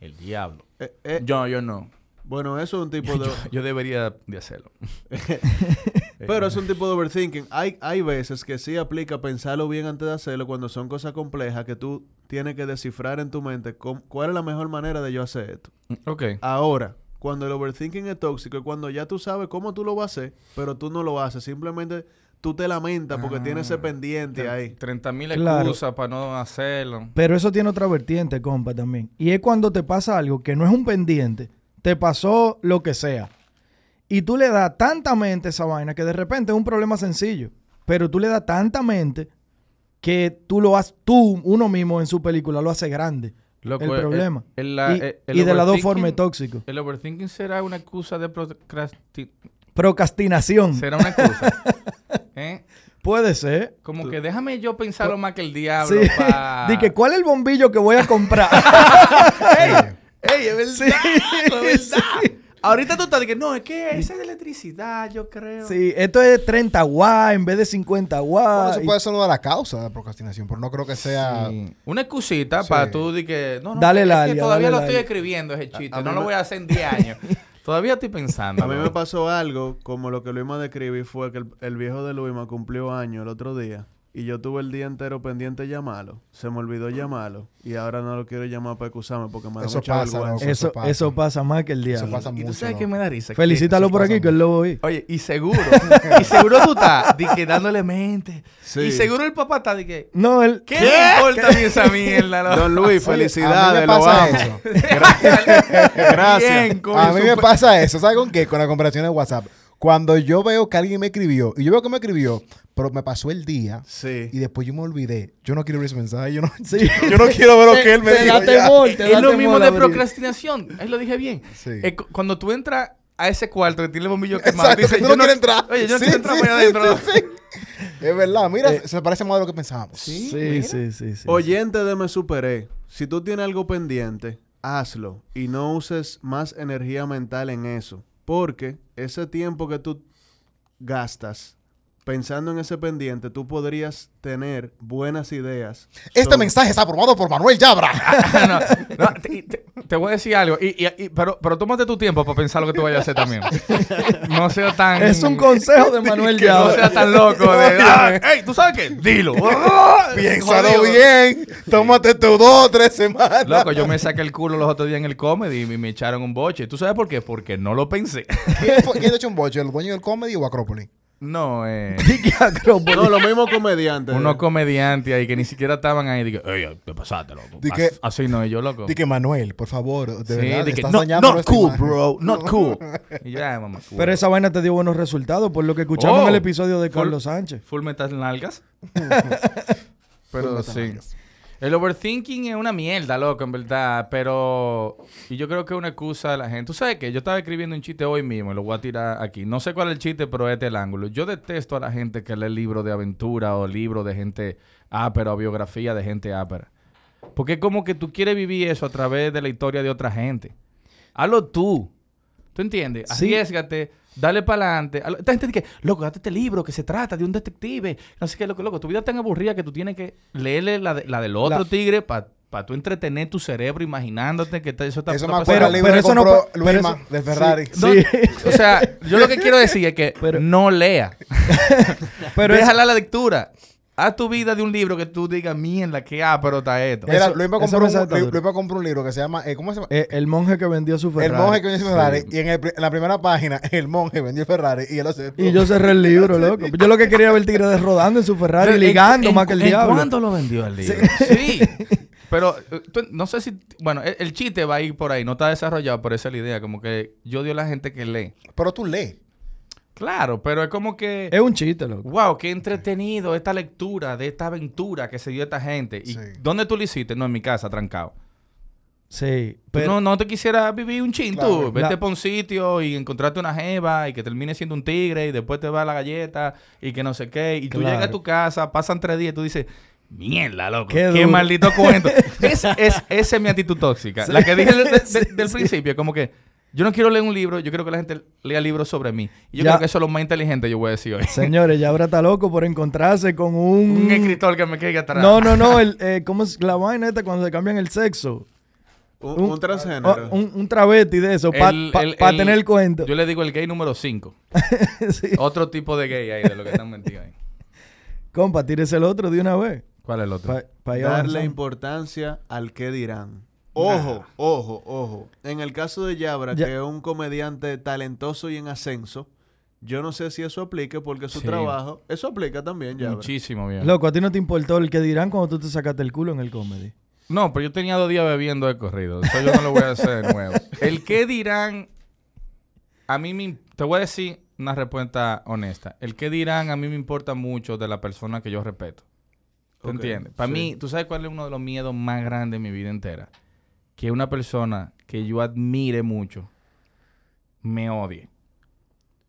S4: el diablo.
S1: Eh, eh,
S4: Yo, yo no.
S1: bueno, eso es un <laughs> tipo de...
S4: Yo, yo debería de hacerlo. <laughs>
S1: Pero es un tipo de overthinking. Hay, hay veces que sí aplica pensarlo bien antes de hacerlo cuando son cosas complejas que tú tienes que descifrar en tu mente cómo- cuál es la mejor manera de yo hacer esto.
S4: Ok.
S1: Ahora, cuando el overthinking es tóxico es cuando ya tú sabes cómo tú lo vas a hacer, pero tú no lo haces. Simplemente tú te lamentas porque
S4: Ah,
S1: tienes ese pendiente ahí.
S4: 30 mil
S2: Claro.
S4: excusas para no hacerlo.
S2: Pero eso tiene otra vertiente, compa, también. Y es cuando te pasa algo que no es un pendiente, te pasó lo que sea. Y tú le das tanta mente a esa vaina que de repente es un problema sencillo. Pero tú le das tanta mente que tú lo haces, tú, uno mismo en su película, lo hace grande.
S4: Loco,
S2: el
S4: eh,
S2: problema.
S4: eh, el-
S2: y
S4: eh, el
S2: y de las dos formas es tóxico.
S4: El overthinking será una excusa de procrastinación.
S2: Procrastinación.
S4: Será una excusa. <laughs> ¿Eh?
S2: Puede ser.
S4: Como que déjame yo pensarlo más que el diablo.
S2: Sí.
S4: pa- <laughs>
S2: Di que, ¿cuál es el bombillo que voy a comprar? <laughs>
S4: ¡Ey, es verdad!
S2: Sí,
S4: es verdad! Ahorita tú estás que no, es que esa es de electricidad, yo creo.
S2: sí, esto es 30 watts en vez de 50
S3: Bueno,
S2: watts.
S3: eso puede ser una de las causas de la procrastinación, pero no creo que sea...
S4: Sí. Una excusita
S3: Sí.
S4: para tú de que no, no,
S2: Dale
S4: es
S2: la
S4: que
S2: alia,
S4: todavía
S2: dale
S4: lo
S2: la
S4: estoy
S2: alia.
S4: escribiendo ese chiste,
S1: A- a
S4: no lo voy a hacer en 10 años. Todavía estoy pensando.
S1: A mí me pasó algo como lo que Luisma describí fue que el, el viejo de Luisma cumplió años el otro día y yo tuve el día entero pendiente de llamarlo. Se me olvidó llamarlo y ahora no lo quiero llamar para excusarme porque me da
S3: Eso
S1: mucha
S3: pasa,
S1: vergüenza.
S2: eso,
S3: eso pasa.
S2: eso pasa más que el
S3: Eso
S2: diablo.
S3: pasa
S4: Y tú
S3: mucho.
S4: sabes
S3: ¿no?
S4: que me da risa.
S2: Felicítalo
S3: eso
S2: por aquí, que él lo oí.
S4: Oye, y seguro, <laughs> y seguro tú estás de que dándole mente.
S1: Sí.
S4: Y seguro el papá está de que
S2: No, él.
S4: ¿Qué, me importa a mí esa <laughs> mierda? loco?
S1: Don Luis, felicidades, lo amo.
S3: eso.
S1: Gracias.
S4: Bien,
S3: A mí me pasa eso. ¿Sabes con qué? Con la comparación de WhatsApp. Cuando yo veo que alguien me escribió, y yo veo que me escribió, pero me pasó el día,
S1: Sí.
S3: y después yo me olvidé. Yo no quiero ver ese mensaje. Yo no, <laughs>
S2: Sí.
S3: yo no quiero ver lo que él me dijo.
S4: Es lo mismo de
S2: abrir.
S4: procrastinación. Ahí lo dije bien.
S3: Sí.
S4: Eh, cu- cuando tú entras a ese cuarto que tiene el bombillo quemado,
S3: Exacto,
S4: dices,
S3: que tú
S4: yo
S3: no quieres entrar.
S4: Oye, yo no
S3: Sí,
S4: quiero entrar
S3: sí,
S4: adentro.
S3: sí, sí. Es verdad. Mira, se parece más de lo que pensábamos.
S4: Sí,
S2: Sí, sí, sí, sí.
S1: Oyente de Me Superé, si tú tienes algo pendiente, hazlo y no uses más energía mental en eso. Porque ese tiempo que tú gastas pensando en ese pendiente, tú podrías tener buenas ideas.
S3: Este
S1: sobre-
S3: mensaje es aprobado por Manuel Yabra. <laughs>
S4: no, no, te, te- te voy a decir algo. Y, y- y- pero, pero tómate tu tiempo para pensar lo que tú vayas a hacer también. No sea tan...
S2: Es un consejo de Manuel <laughs>
S4: Que no
S2: Llave.
S4: sea tan loco de... <laughs> ah, ¡Ey! ¿Tú sabes qué? Dilo.
S3: Piénsalo
S4: Jodido.
S3: bien. Tómate tus dos o tres semanas.
S4: Loco, yo me saqué el culo los otros días en el comedy y me echaron un boche. ¿Tú sabes por qué? Porque no lo pensé.
S3: ¿Quién, ha hecho un boche? ¿El dueño del comedy o Acrópolis?
S4: No, eh... <laughs>
S2: Dije Acrópolis.
S1: No, los mismos comediantes.
S4: Unos comediantes ahí que ni siquiera estaban ahí. Dije, ey, ¿qué pasaste, loco? As- Así no, y yo, loco.
S3: Di que Manuel, por favor, de
S4: Sí,
S3: verdad,
S4: di que,
S3: estás
S4: "No,
S3: dañando
S4: not cool,
S3: imagen".
S4: bro. <laughs> Not cool. y ya, mamá.
S2: Pero esa vaina te dio buenos resultados por lo que escuchamos
S4: Oh.
S2: en el episodio de
S4: Full-
S2: Carlos Sánchez.
S4: Full metal nalgas. <laughs> Pero
S3: Full metal
S4: sí.
S3: nalgas.
S4: El overthinking es una mierda, loco, en verdad. Pero. Y yo creo que es una excusa de la gente. ¿Tú sabes qué? Yo estaba escribiendo un chiste hoy mismo y lo voy a tirar aquí. No sé cuál es el chiste, pero este es el ángulo. Yo detesto a la gente que lee libros de aventura o libros de gente ápera o biografía de gente ápera. Porque es como que tú quieres vivir eso a través de la historia de otra gente. Hazlo tú. ¿Tú entiendes?
S2: Sí.
S4: Arriesgate, dale para adelante. Esta gente dice, loco, date este libro que se trata de un detective. No sé qué, loco, loco. Tu vida es tan aburrida que tú tienes que leerle la, de- la del otro
S2: La-
S4: tigre para tú entretener tu cerebro imaginándote que te- eso está
S3: Eso me
S4: pasando.
S3: acuerda
S2: Pero-
S3: el libro
S2: pero eso no
S3: Luisma
S2: eso-
S3: de Ferrari.
S4: No,
S2: Sí. <laughs>
S4: O sea, yo lo que quiero decir es que
S2: Pero-
S4: no lea.
S2: Pero es-
S4: Déjala la lectura. Haz tu vida de un libro que tú digas, mierda, qué ápero está esto.
S3: Mira,
S2: Eso-
S3: Luisma
S2: eso
S3: compró,
S2: me
S3: un. Luisma compró un libro que se llama, eh, ¿cómo se llama?
S2: eh, el monje que vendió su Ferrari.
S3: El monje que vendió el Ferrari.
S4: Sí.
S3: Y en, el pri- en la primera página, <laughs> el monje vendió Ferrari y él aceptó.
S2: Y yo cerré el libro, <laughs> loco. Yo lo que quería era ver el tigre de rodando en su Ferrari,
S4: ¿En-
S2: ligando
S4: en-
S2: más que el
S4: en
S2: diablo.
S4: ¿Cuándo lo vendió el libro? Sí. <laughs> Pero eh, tú- no sé si... Bueno, el, el chiste va a ir por ahí. No está desarrollado, pero esa es la idea. Como que yo odio a la gente que lee.
S3: Pero tú lees.
S4: Claro, pero es como que...
S2: Es un chiste, loco.
S4: Wow, qué entretenido esta lectura de esta aventura que se dio esta gente. ¿Y
S3: Sí.
S4: dónde tú lo hiciste? No, en mi casa, trancado.
S2: Sí. Pero,
S4: no, no te quisieras vivir un chin,
S3: Claro.
S4: tú. Vete
S2: La-
S4: para un sitio y encontrarte una jeva y que termine siendo un tigre y después te va la galleta y que no sé qué. Y tú
S2: Claro.
S4: llegas a tu casa, pasan tres días y tú dices, mierda, loco.
S2: Qué
S4: maldito cuento. <laughs> es, es, esa es mi actitud tóxica. La que dije de- de-
S2: Sí,
S4: del <laughs>
S2: sí.
S4: principio, como que yo no quiero leer un libro, yo quiero que la gente lea libros sobre mí. Y yo
S2: Ya.
S4: creo que eso es lo más inteligente yo voy a decir hoy.
S2: señores, ya ahora está loco por encontrarse con un...
S4: un escritor que me caiga atrás.
S2: No, no, no. El, eh, ¿Cómo es la vaina esta cuando se cambian el sexo?
S1: Un, un transgénero.
S2: oh, un, un travesti de eso, para tener el cuento.
S4: Yo le digo el gay número 5. <laughs>
S2: Sí.
S4: Otro tipo de gay ahí, de lo que están metidos ahí.
S2: Compa, tírese el otro de una vez.
S4: ¿Cuál es el otro?
S2: Pa-
S1: Darle
S2: avanzando.
S1: importancia al que dirán. Ojo, ojo, ojo. En el caso de Yabra,
S2: Ya-
S1: que es un comediante talentoso y en ascenso, yo no sé si eso aplique porque su
S4: Sí.
S1: trabajo, eso aplica también, Yabra.
S4: Muchísimo bien.
S2: Loco, a ti no te importó el que dirán cuando tú te sacaste el culo en el comedy.
S4: No, pero yo tenía dos días bebiendo de corrido. Eso yo no lo voy a hacer de nuevo. <laughs> El que dirán, a mí me... Te voy a decir una respuesta honesta. El que dirán a mí me importa mucho de la persona que yo respeto. ¿Te
S1: Ok,
S4: entiendes? Para
S1: sí.
S4: mí, ¿tú sabes cuál es uno de los miedos más grandes de mi vida entera? Que una persona que yo admire mucho me odie.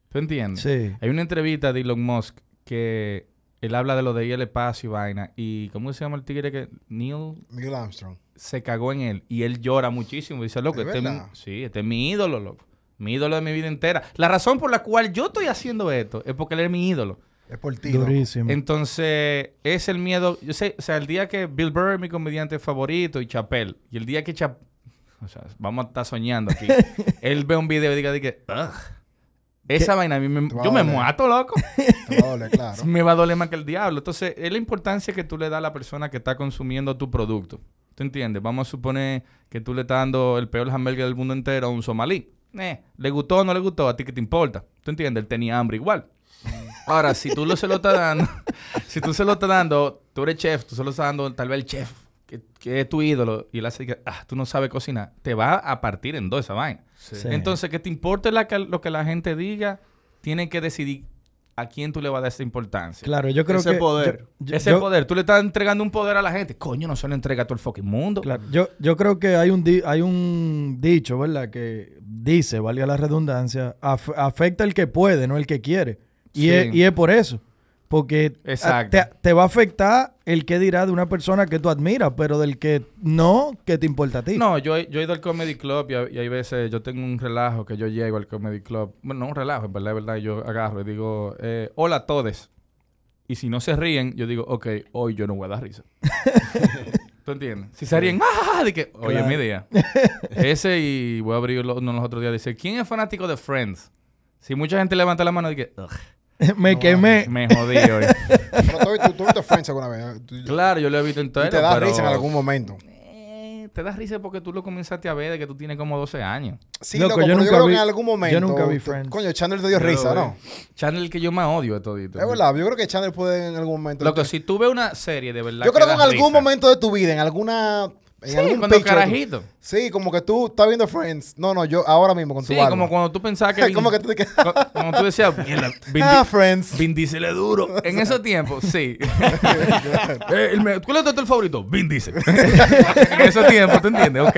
S4: ¿Tú entiendes?
S2: Sí.
S4: Hay una entrevista de Elon Musk que él habla de lo de ir al espacio y vaina. Y ¿cómo se llama el tigre que Neil
S3: Miguel Armstrong.
S4: se cagó en él? Y él llora muchísimo. Dice, loco,
S3: ¿Es
S4: este es, mi,
S3: verdad?
S4: sí, este es mi ídolo, loco. Mi ídolo de mi vida entera. La razón por la cual yo estoy haciendo esto es porque él es mi ídolo.
S3: Es por ti.
S2: Durísimo.
S4: Entonces, es el miedo. Yo sé, o sea, el día que Bill Burr es mi comediante favorito y Chappelle, y el día que Chap o sea, vamos a estar soñando aquí. <laughs> él ve un video y diga, diga, "Ugh". Esa vaina a mí me, yo me muato, loco. <laughs>
S3: Doler, claro.
S4: me va a doler más que el diablo. Entonces, es la importancia que tú le das a la persona que está consumiendo tu producto. ¿Tú entiendes? Vamos a suponer que tú le estás dando el peor hamburger del mundo entero a un somalí. Eh, ¿Le gustó o no le gustó? ¿A ti qué te importa? ¿Tú entiendes? Él tenía hambre igual. Ahora, si tú lo se lo estás dando, <laughs> si tú se lo estás dando, tú eres chef, tú se lo estás dando tal vez el chef, que, que es tu ídolo, y él hace que, ah, tú no sabes cocinar, te va a partir en dos esa vaina.
S2: Sí.
S4: Entonces, que te importe la lo que la gente diga, tienen que decidir a quién tú le vas a dar esa importancia.
S2: Claro, yo creo
S1: Ese
S2: que...
S1: poder.
S2: yo- yo-
S4: Ese
S2: yo-
S4: poder, tú le estás entregando un poder a la gente. Coño, no se lo entrega a todo el fucking mundo.
S2: Claro, yo, yo creo que hay un, di- hay un dicho, ¿verdad? Que dice, valga la redundancia, af- afecta el que puede, no el que quiere. Y,
S4: Sí.
S2: es, y es por eso. Porque te, te va a afectar el que dirá de una persona que tú admiras, pero del que no, que te importa a ti.
S4: No, yo, he- yo he ido al Comedy Club y, a- y hay veces yo tengo un relajo que yo llego al Comedy Club. Bueno, no un relajo, en verdad, es verdad. Yo agarro y digo, eh, hola a todos. Y si no se ríen, yo digo, ok, hoy yo no voy a dar risa. <laughs> ¿Tú entiendes? Si serían, ¡ah! De que, oye,
S2: Claro.
S4: mi día. <laughs> Ese y voy a abrir uno de los otros días. Dice, ¿quién es fanático de Friends? Si mucha gente levanta la mano y que, "Ugh, <laughs>
S2: me quemé.
S4: me jodí hoy. <laughs>
S3: Pero tú, tú, tú viste Friends alguna vez. Tú-
S4: claro, yo lo he visto
S3: y
S4: entero,
S3: te da
S4: pero-
S3: risa en algún momento.
S4: Eh, te da risa porque tú lo comenzaste a ver de que tú tienes como 12 años.
S3: Sí,
S2: Loco,
S3: loco,
S2: yo
S3: pero yo,
S2: nunca
S3: creo
S2: vi-
S3: que en algún momento.
S2: yo nunca vi
S3: te-
S2: Friends.
S3: Coño, Chandler te dio
S1: Yo
S3: risa, ¿no?
S4: Channel que yo más odio de todito.
S3: Es verdad, yo creo que Chandler puede en algún momento.
S4: Loco, si tú ves una serie de verdad
S3: yo creo que en algún
S4: risa.
S3: momento de tu vida, en alguna.
S4: Sí,
S3: algún
S4: cuando
S3: picture,
S4: carajito.
S3: Sí, como que tú estás viendo Friends. No, no, yo ahora mismo con tu
S4: Sí, como cuando tú pensabas que... <laughs>
S3: Como que tú te
S4: tú decías, <laughs> "Mierda, Vin,
S3: Ah, Friends.
S4: Vin Diesel es duro. En esos tiempos, sí. <laughs> Eh, el me- ¿Cuál es tu favorito? Vin Diesel. en esos tiempos, ¿tú entiendes? Ok.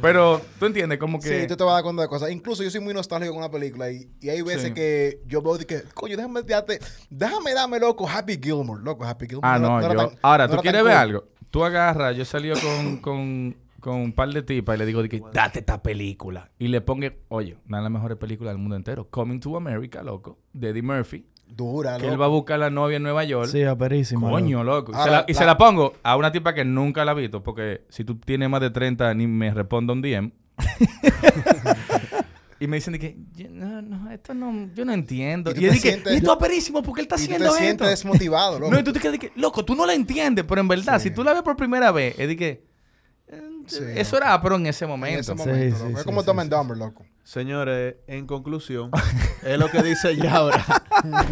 S4: Pero, ¿tú entiendes? Como que...
S3: Sí, tú te vas a dar cuenta de cosas. Incluso yo soy muy nostálgico con una película y, y hay veces
S4: Sí.
S3: que yo veo que, coño, déjame darte, déjame darme loco Happy Gilmore, loco, Happy Gilmore.
S4: Ah, no, yo...
S3: tan-
S4: Ahora,
S3: no
S4: ¿tú quieres ver
S3: cool.
S4: algo? Tú agarras, yo salí con, <coughs> con, con un par de tipas y le digo, de que, date esta película. Y le pongo, oye, una de las mejores películas del mundo entero. Coming to America, loco, de Eddie Murphy.
S3: Dura,
S4: Que
S3: loco.
S4: él va a buscar a la novia en Nueva York.
S2: Sí, aperísimo.
S4: Coño, loco. Y, se
S3: Ahora,
S4: la, y
S3: la-
S4: se la pongo a una tipa que nunca la ha visto, porque si tú tienes más de 30 ni me responde un DM. <laughs> y me dicen de que, "Yo- no, no, esto no, yo no entiendo.
S3: Y tú
S4: Y, yo
S3: te
S4: dije,
S3: sientes-
S4: y esto es aperísimo porque él está
S3: Y tú
S4: haciendo
S3: te
S4: esto.
S3: sientes desmotivado, loco.
S4: No, y tú te quedas de que, loco, tú no la entiendes, pero en verdad,
S3: Sí.
S4: si tú la ves por primera vez, es de que, eh,
S3: Sí,
S4: eso era pero en ese momento.
S3: en ese momento,
S2: sí,
S3: loco. Es como
S2: sí.
S3: and Dumber, loco.
S1: Señores, en conclusión, <laughs> es lo que dice ya ahora.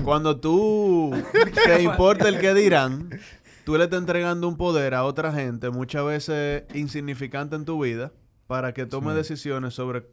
S1: Cuando tú te importa el que dirán, tú le estás entregando un poder a otra gente, muchas veces insignificante en tu vida, para que tome
S4: Sí.
S1: decisiones sobre,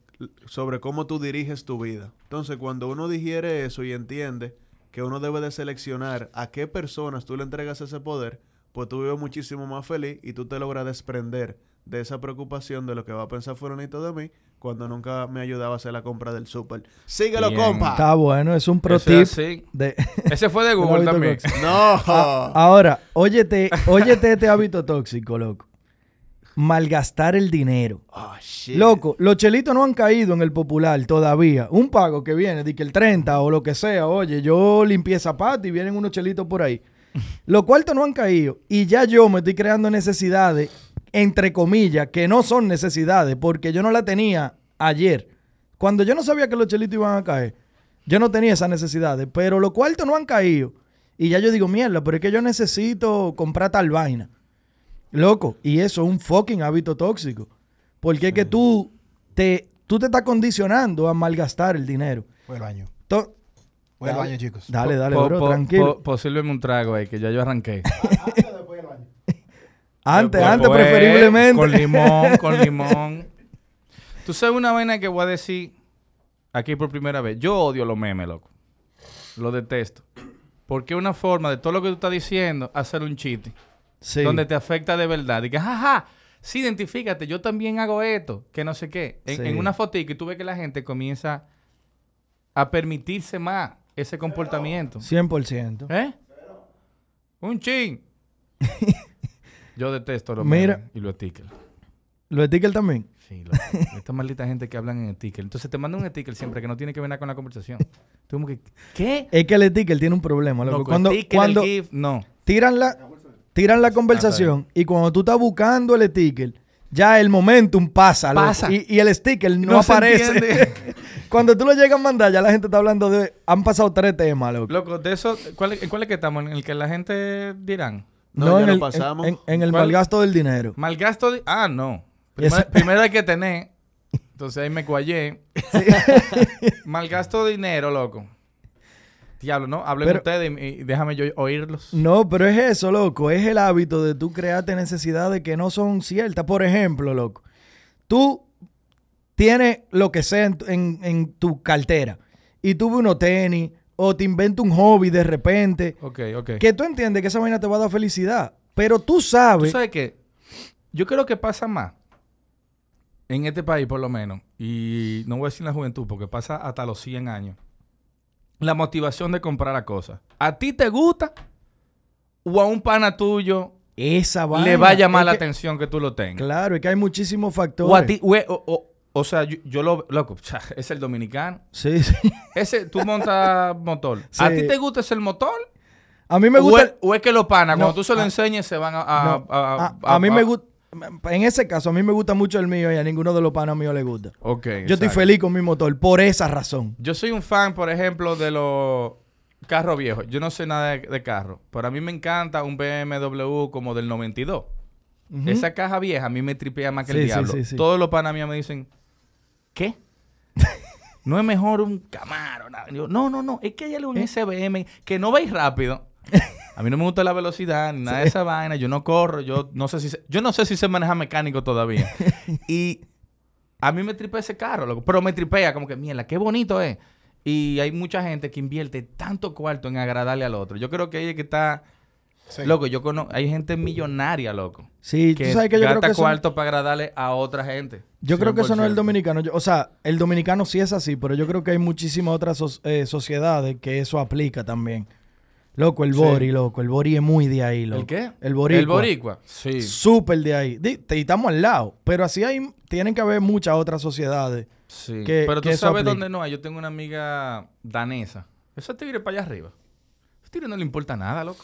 S1: sobre cómo tú diriges tu vida. Entonces, cuando uno digiere eso y entiende que uno debe de seleccionar a qué personas tú le entregas ese poder, pues tú vives muchísimo más feliz y tú te logras desprender de esa preocupación de lo que va a pensar fulanito de mí cuando nunca me ayudaba a hacer la compra del súper. ¡Síguelo,
S4: Bien.
S1: compa!
S2: Está bueno, es un pro tip de... <laughs>
S4: Ese fue de <laughs> Google también.
S2: tóxico.
S1: ¡No!
S2: Ah, ahora, óyete, óyete este hábito tóxico, loco. Malgastar el dinero.
S1: Oh, shit.
S2: Loco, los chelitos no han caído en el popular todavía. Un pago que viene, de que el 30 o lo que sea, oye, yo limpié zapatos y vienen unos chelitos por ahí. <laughs> Los cuartos no han caído y ya yo me estoy creando necesidades, entre comillas, que no son necesidades, porque yo no la tenía ayer. Cuando yo no sabía que los chelitos iban a caer, yo no tenía esas necesidades, pero los cuartos no han caído. Y ya yo digo, mierda, pero es que yo necesito comprar tal vaina. Loco, y eso es un fucking hábito tóxico. Porque es que tú te, tú te estás condicionando a malgastar el dinero.
S3: Voy al baño.
S2: To-
S3: Voy al baño, chicos.
S2: Dale, dale,
S4: Po-
S2: bro,
S4: po-
S2: tranquilo.
S4: po- posiblemente un trago ahí, que ya yo arranqué. <laughs>
S2: antes,
S4: Después,
S2: antes,
S4: pues,
S2: preferiblemente.
S4: Con limón, con <laughs> limón. Tú sabes una vaina que voy a decir aquí por primera vez. Yo odio los memes, loco. Lo detesto. Porque es una forma de todo lo que tú estás diciendo, hacer un chiste.
S2: Sí.
S4: Donde te afecta de verdad. Y que, jaja, sí, identifícate, yo también hago esto, que no sé qué. En,
S2: Sí.
S4: en una fotico y tú ves que la gente comienza a permitirse más ese comportamiento.
S2: 100%.
S4: ¿Eh? Un chin. <laughs> Yo detesto los
S2: Mira.
S4: y los stickers.
S2: ¿Los stickers también?
S4: Sí, loco. Esta maldita gente que hablan en sticker. Entonces te manda un sticker siempre que no tiene que ver nada con la conversación. Tú como que, ¿qué?
S2: Es que el sticker tiene un problema, loco.
S4: Loco,
S2: cuando cuando
S4: el GIF, no.
S2: tiran la, tiran la conversación y cuando tú estás buscando el sticker, ya el momentum pasa, loco.
S4: Pasa.
S2: Y, y el sticker no,
S4: No
S2: aparece. <laughs> cuando tú lo llegas a mandar, ya la gente está hablando de... Han pasado tres temas, loco.
S4: Loco, de eso, ¿cuál, es- ¿en cuál es que estamos? ¿En el que la gente dirán?
S1: No, ya
S2: en
S1: lo
S2: el,
S1: pasamos.
S2: En, en el
S4: ¿Cuál?
S2: malgasto del dinero.
S4: Malgasto de... Ah, no. Primero, hay que tener. <laughs> Entonces ahí me cuallé. Malgasto dinero, loco. Diablo, ¿no? Hablen
S2: Pero-
S4: ustedes y, y déjame yo oírlos.
S2: No, pero es eso, loco. Es el hábito de tú crearte necesidades que no son ciertas. Por ejemplo, loco, tú tienes lo que sea en, tu- en- en tu cartera y tú ves unos tenis o te inventas un hobby de repente
S4: Ok, ok.
S2: que tú entiendes que esa vaina te va a dar felicidad. Pero tú
S4: ¿Tú
S2: sabes...
S4: sabes qué? Yo creo que pasa más. En este país, por lo menos. Y no voy a decir en la juventud, porque pasa hasta los 100 años. La motivación de comprar la cosa. ¿A ti te gusta? ¿O a un pana tuyo
S2: esa vaina...
S4: le va a llamar la
S2: que-
S4: atención que tú lo tengas?
S2: Claro, es que hay muchísimos factores.
S4: O a ti, o, o- o- o sea, yo, yo lo... Loco, <laughs> es el dominicano.
S2: Sí, sí.
S4: Ese, tú <laughs> montas motor.
S2: Sí.
S4: ¿A ti te gusta ese el motor?
S2: A mí me
S4: o
S2: gusta...
S4: o es que los panas,
S2: No,
S4: cuando tú se lo enseñes, se van a... a-
S2: no,
S4: a-
S2: a,
S4: a-
S2: mí me gusta... En ese caso, a mí me gusta mucho el mío y a ninguno de los panos míos le gusta.
S4: Ok,
S2: Yo estoy feliz con mi motor por esa razón.
S4: Yo soy un fan, por ejemplo, de los carros viejos. Yo no sé nada de, de carro, pero a mí me encanta un BMW como del 92.
S2: Ujú.
S4: Esa caja vieja a mí me tripea más que
S2: Sí,
S4: el diablo.
S2: sí, sí.
S4: Todos los panas míos me dicen, ¿qué? <laughs> no es mejor un Camaro. Yo, no, no, no. Es que hay algo en
S2: ¿Eh?
S4: ese BM que no vais rápido. <laughs> A mí no me gusta la velocidad ni nada de esa vaina. Yo no corro. Yo no sé si sé, yo no sé si sé manejar mecánico todavía. <laughs> y a mí me tripea ese carro, loco. Pero me tripea como que, mierda, qué bonito es. Y hay mucha gente que invierte tanto cuarto en agradarle al otro. Yo creo que es que está...
S3: Sí.
S4: Loco, yo conozco... Hay gente millonaria, loco.
S2: Sí,
S4: Que
S2: tú sabes que yo creo
S4: gasta
S2: que eso,
S4: cuarto para agradarle a otra gente.
S2: yo creo que eso no es el
S4: 100%.
S2: dominicano. Yo- o sea, el dominicano sí es así, pero yo creo que hay muchísimas otras so- eh, sociedades que eso aplica también. Loco, el
S1: Sí.
S2: bori, loco. El bori es muy de ahí, loco.
S4: ¿El qué?
S2: El boricua.
S4: El boricua. Sí.
S2: Súper de ahí. Y estamos al lado. Pero así hay, tienen que haber muchas otras sociedades.
S4: Sí.
S2: que-
S4: Pero tú
S2: que
S4: sabes dónde no hay. Yo tengo una amiga danesa. Ese tigre para allá arriba. Ese tigre no le importa nada, loco.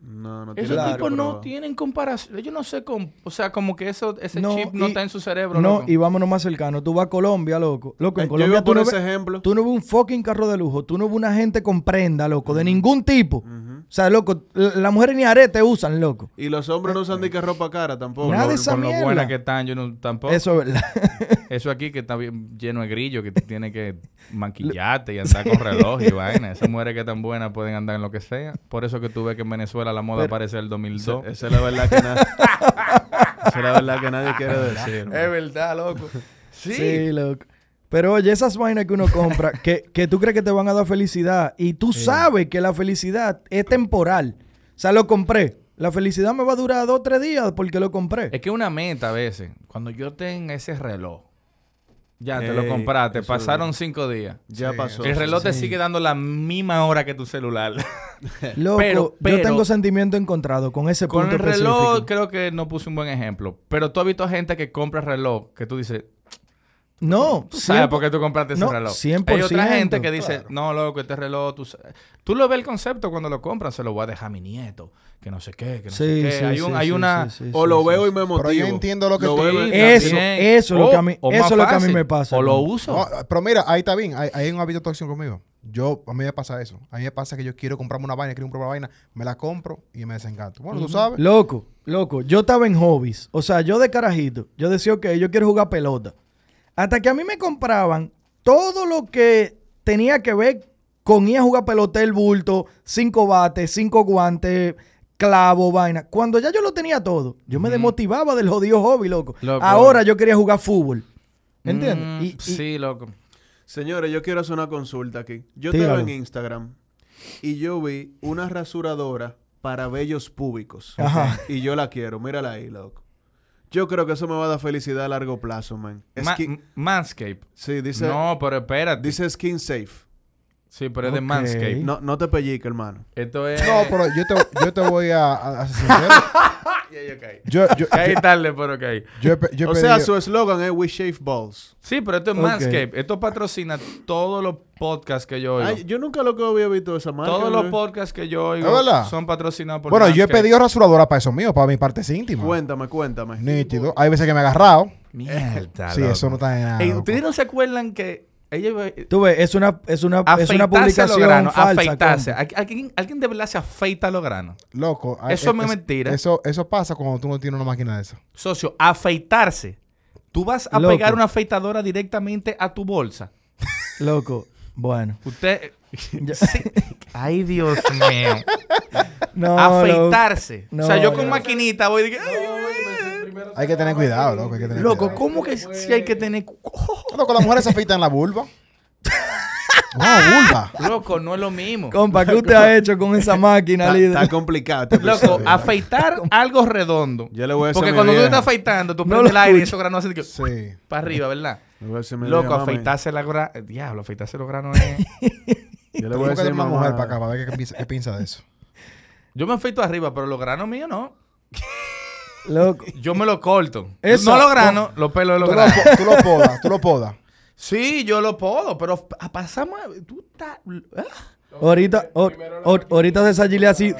S1: No, no
S4: Esos tipos no tienen comparación. Yo no sé cómo... O sea, como que eso, ese
S2: No,
S4: chip no
S2: y-
S4: está en su cerebro,
S2: No,
S4: loco.
S2: y vámonos más cercano. Tú vas a Colombia, loco. Loco,
S1: Eh,
S2: en
S1: yo
S2: Colombia
S1: iba
S2: tú
S1: por
S2: no,
S1: ese
S2: ves,
S1: ejemplo.
S2: tú no ves un fucking carro de lujo. Tú no ves una gente con prenda, loco. De ningún tipo. O sea, loco, las mujeres ni arete usan, loco.
S1: Y los hombres no usan ni que ropa cara tampoco.
S2: Nada de
S4: lo-
S2: esa
S4: con lo buena que están, yo no, tampoco.
S2: Eso es verdad. <laughs>
S4: Eso aquí que está bien lleno de grillo, que tú tienes que maquillarte y <laughs> andar con reloj y vaina. Esas mujeres que tan buenas pueden andar en lo que sea. Por eso que tú ves que en Venezuela la moda
S2: Pero-
S4: aparece el 2002.
S1: Esa es la verdad que nadie. <laughs> Esa es la verdad que nadie quiere decir.
S4: Es verdad, loco. Sí.
S2: Sí, loco. Pero oye, esas vainas que uno compra, que, que tú crees que te van a dar felicidad y tú sabes que la felicidad es temporal. O sea, lo compré. La felicidad me va a durar dos o tres días porque lo compré.
S4: Es que una meta a veces, cuando yo tenga ese reloj, ya te lo compraste, pasaron cinco días.
S1: Ya
S3: Sí,
S1: pasó.
S4: El reloj te sigue dando la misma hora que tu celular. <laughs>
S2: Loco,
S4: pero-
S2: yo
S4: pero-
S2: tengo sentimiento encontrado con ese
S4: Con
S2: punto
S4: el reloj
S2: específico.
S4: creo que no puse un buen ejemplo. Pero tú has visto gente que compra reloj que tú dices,
S2: No,
S4: Tú sabes por qué tú compraste ese
S2: no,
S4: reloj.
S2: 100%,
S4: Hay otra gente que dice,
S3: claro.
S4: no, loco, este reloj, tú, tú lo ves el concepto cuando lo compran, se lo voy a dejar a mi nieto, que no sé qué, que no sé
S2: Sí,
S4: qué.
S2: sí,
S4: hay,
S2: sí,
S4: hay
S2: sí,
S4: una...
S2: sí, sí,
S1: O lo
S2: sí,
S1: veo
S2: sí.
S1: y me motivo.
S3: Pero yo entiendo lo que tú
S1: veo-
S3: dices.
S2: Eso,
S4: también.
S2: eso es lo que a mí-
S4: O
S2: eso es lo que a mí me pasa,
S4: O lo
S2: ¿no?
S4: uso.
S3: No, pero mira, ahí está bien. Hay, hay un hábito tóxico conmigo. Yo, a mí me pasa eso. A mí me pasa que yo quiero comprarme una vaina, quiero comprar una vaina, me la compro y me desencanto. Bueno, tú sabes.
S2: Loco, loco, yo estaba en hobbies. O sea, yo de carajito, yo decía, ok, yo quiero jugar pelota. Hasta que a mí me compraban todo lo que tenía que ver con ir a jugar pelota, el bulto, cinco bates, cinco guantes, clavo, vaina. Cuando ya yo lo tenía todo, yo me desmotivaba del jodido hobby, loco.
S4: Loco.
S2: Ahora yo quería jugar fútbol. ¿Entiendes?
S4: Mm,
S2: Y- y-
S4: sí, loco.
S1: Señores, yo quiero hacer una consulta aquí. Yo
S2: Tíralo.
S1: estaba en Instagram y yo vi una rasuradora para vellos públicos.
S2: Ajá.
S1: Y yo la quiero. Mírala ahí, loco. Yo creo que eso me va a dar felicidad a largo plazo, man.
S4: Ma-
S1: Skin-
S4: Manscape.
S1: sí, dice,
S4: no, pero espérate.
S1: dice Skin Safe.
S4: sí, pero es de. Manscape.
S1: No, no te pellique, hermano.
S4: Esto es...
S3: No, pero yo te, yo te voy a, a- a. <laughs>
S4: Ya, yo caí.
S3: Yo, yo, <laughs>
S4: Caí tarde, pero caí.
S3: yo he pe- yo he
S1: o sea, su eslogan es We Shave Balls.
S4: Sí, pero esto es
S2: Ok.
S4: Manscape. Esto patrocina todos los podcasts que yo oigo.
S1: Ay, yo nunca lo que había visto esa marca.
S4: todos los podcasts que yo oigo son patrocinados por
S3: Bueno, yo he pedido rasuradora para eso mío, para mi parte íntima.
S1: Cuéntame, cuéntame.
S3: Nítido. Hay veces que me he agarrado.
S4: Mierda,
S3: Sí,
S4: loco.
S3: eso no está en nada.
S4: Ey. ¿Ustedes no se acuerdan que ella iba-
S2: Tú ves, es una, es una, es una publicación falsa.
S4: afeitarse?
S2: compa.
S4: ¿Al- ¿Alguien, alguien de verdad se afeita los granos?
S3: Loco. ay,
S4: Eso
S3: es-
S4: me
S3: es-
S4: mentira.
S3: Eso, eso pasa cuando tú no tienes una máquina de eso.
S4: Socio, afeitarse. Tú vas a
S2: Loco.
S4: pegar una afeitadora directamente a tu bolsa.
S2: Loco, bueno.
S4: Usted... <laughs> Sí. Ay, Dios mío. <laughs>
S2: No,
S4: afeitarse.
S2: No,
S4: o sea, yo con
S2: no.
S4: maquinita voy y digo...
S3: Hay que tener cuidado, loco. Hay que tener
S4: Loco,
S3: cuidado.
S4: ¿cómo que sí hay que tener... <laughs>
S3: Loco, las mujeres se afeitan la vulva. <laughs> No, vulva.
S4: Loco, no es lo mismo.
S2: Compa, ¿qué usted ha hecho con esa máquina, líder?
S1: está complicado. este
S4: Loco,
S1: episodio.
S4: afeitar algo redondo.
S1: Yo le voy a decir
S4: Porque
S1: a mi
S4: cuando tú
S1: vieja.
S4: estás afeitando, tú prendes el aire y esos granos hacen que...
S3: Sí.
S4: Para arriba, ¿verdad?
S1: Le voy a decir a mi
S4: Loco,
S1: vieja, mami,
S4: afeitarse la gra... Diablo, afeitarse los granos es...
S1: Yo le voy a
S3: Tengo que
S1: decir a
S3: una
S1: mi
S3: mujer
S1: mamá.
S3: para acá para ver qué piensa, qué piensa de eso.
S4: Yo me afeito arriba, pero los granos míos no.
S2: Loco.
S4: Yo me lo corto.
S2: Eso,
S4: no los granos, los pelos de los
S3: Tú lo,
S4: granos.
S3: tú lo podas, tú lo podas.
S4: Sí, yo lo puedo, pero a- pasamos... Tú estás... ah.
S2: Ahorita, or- or- ahorita se sallile así.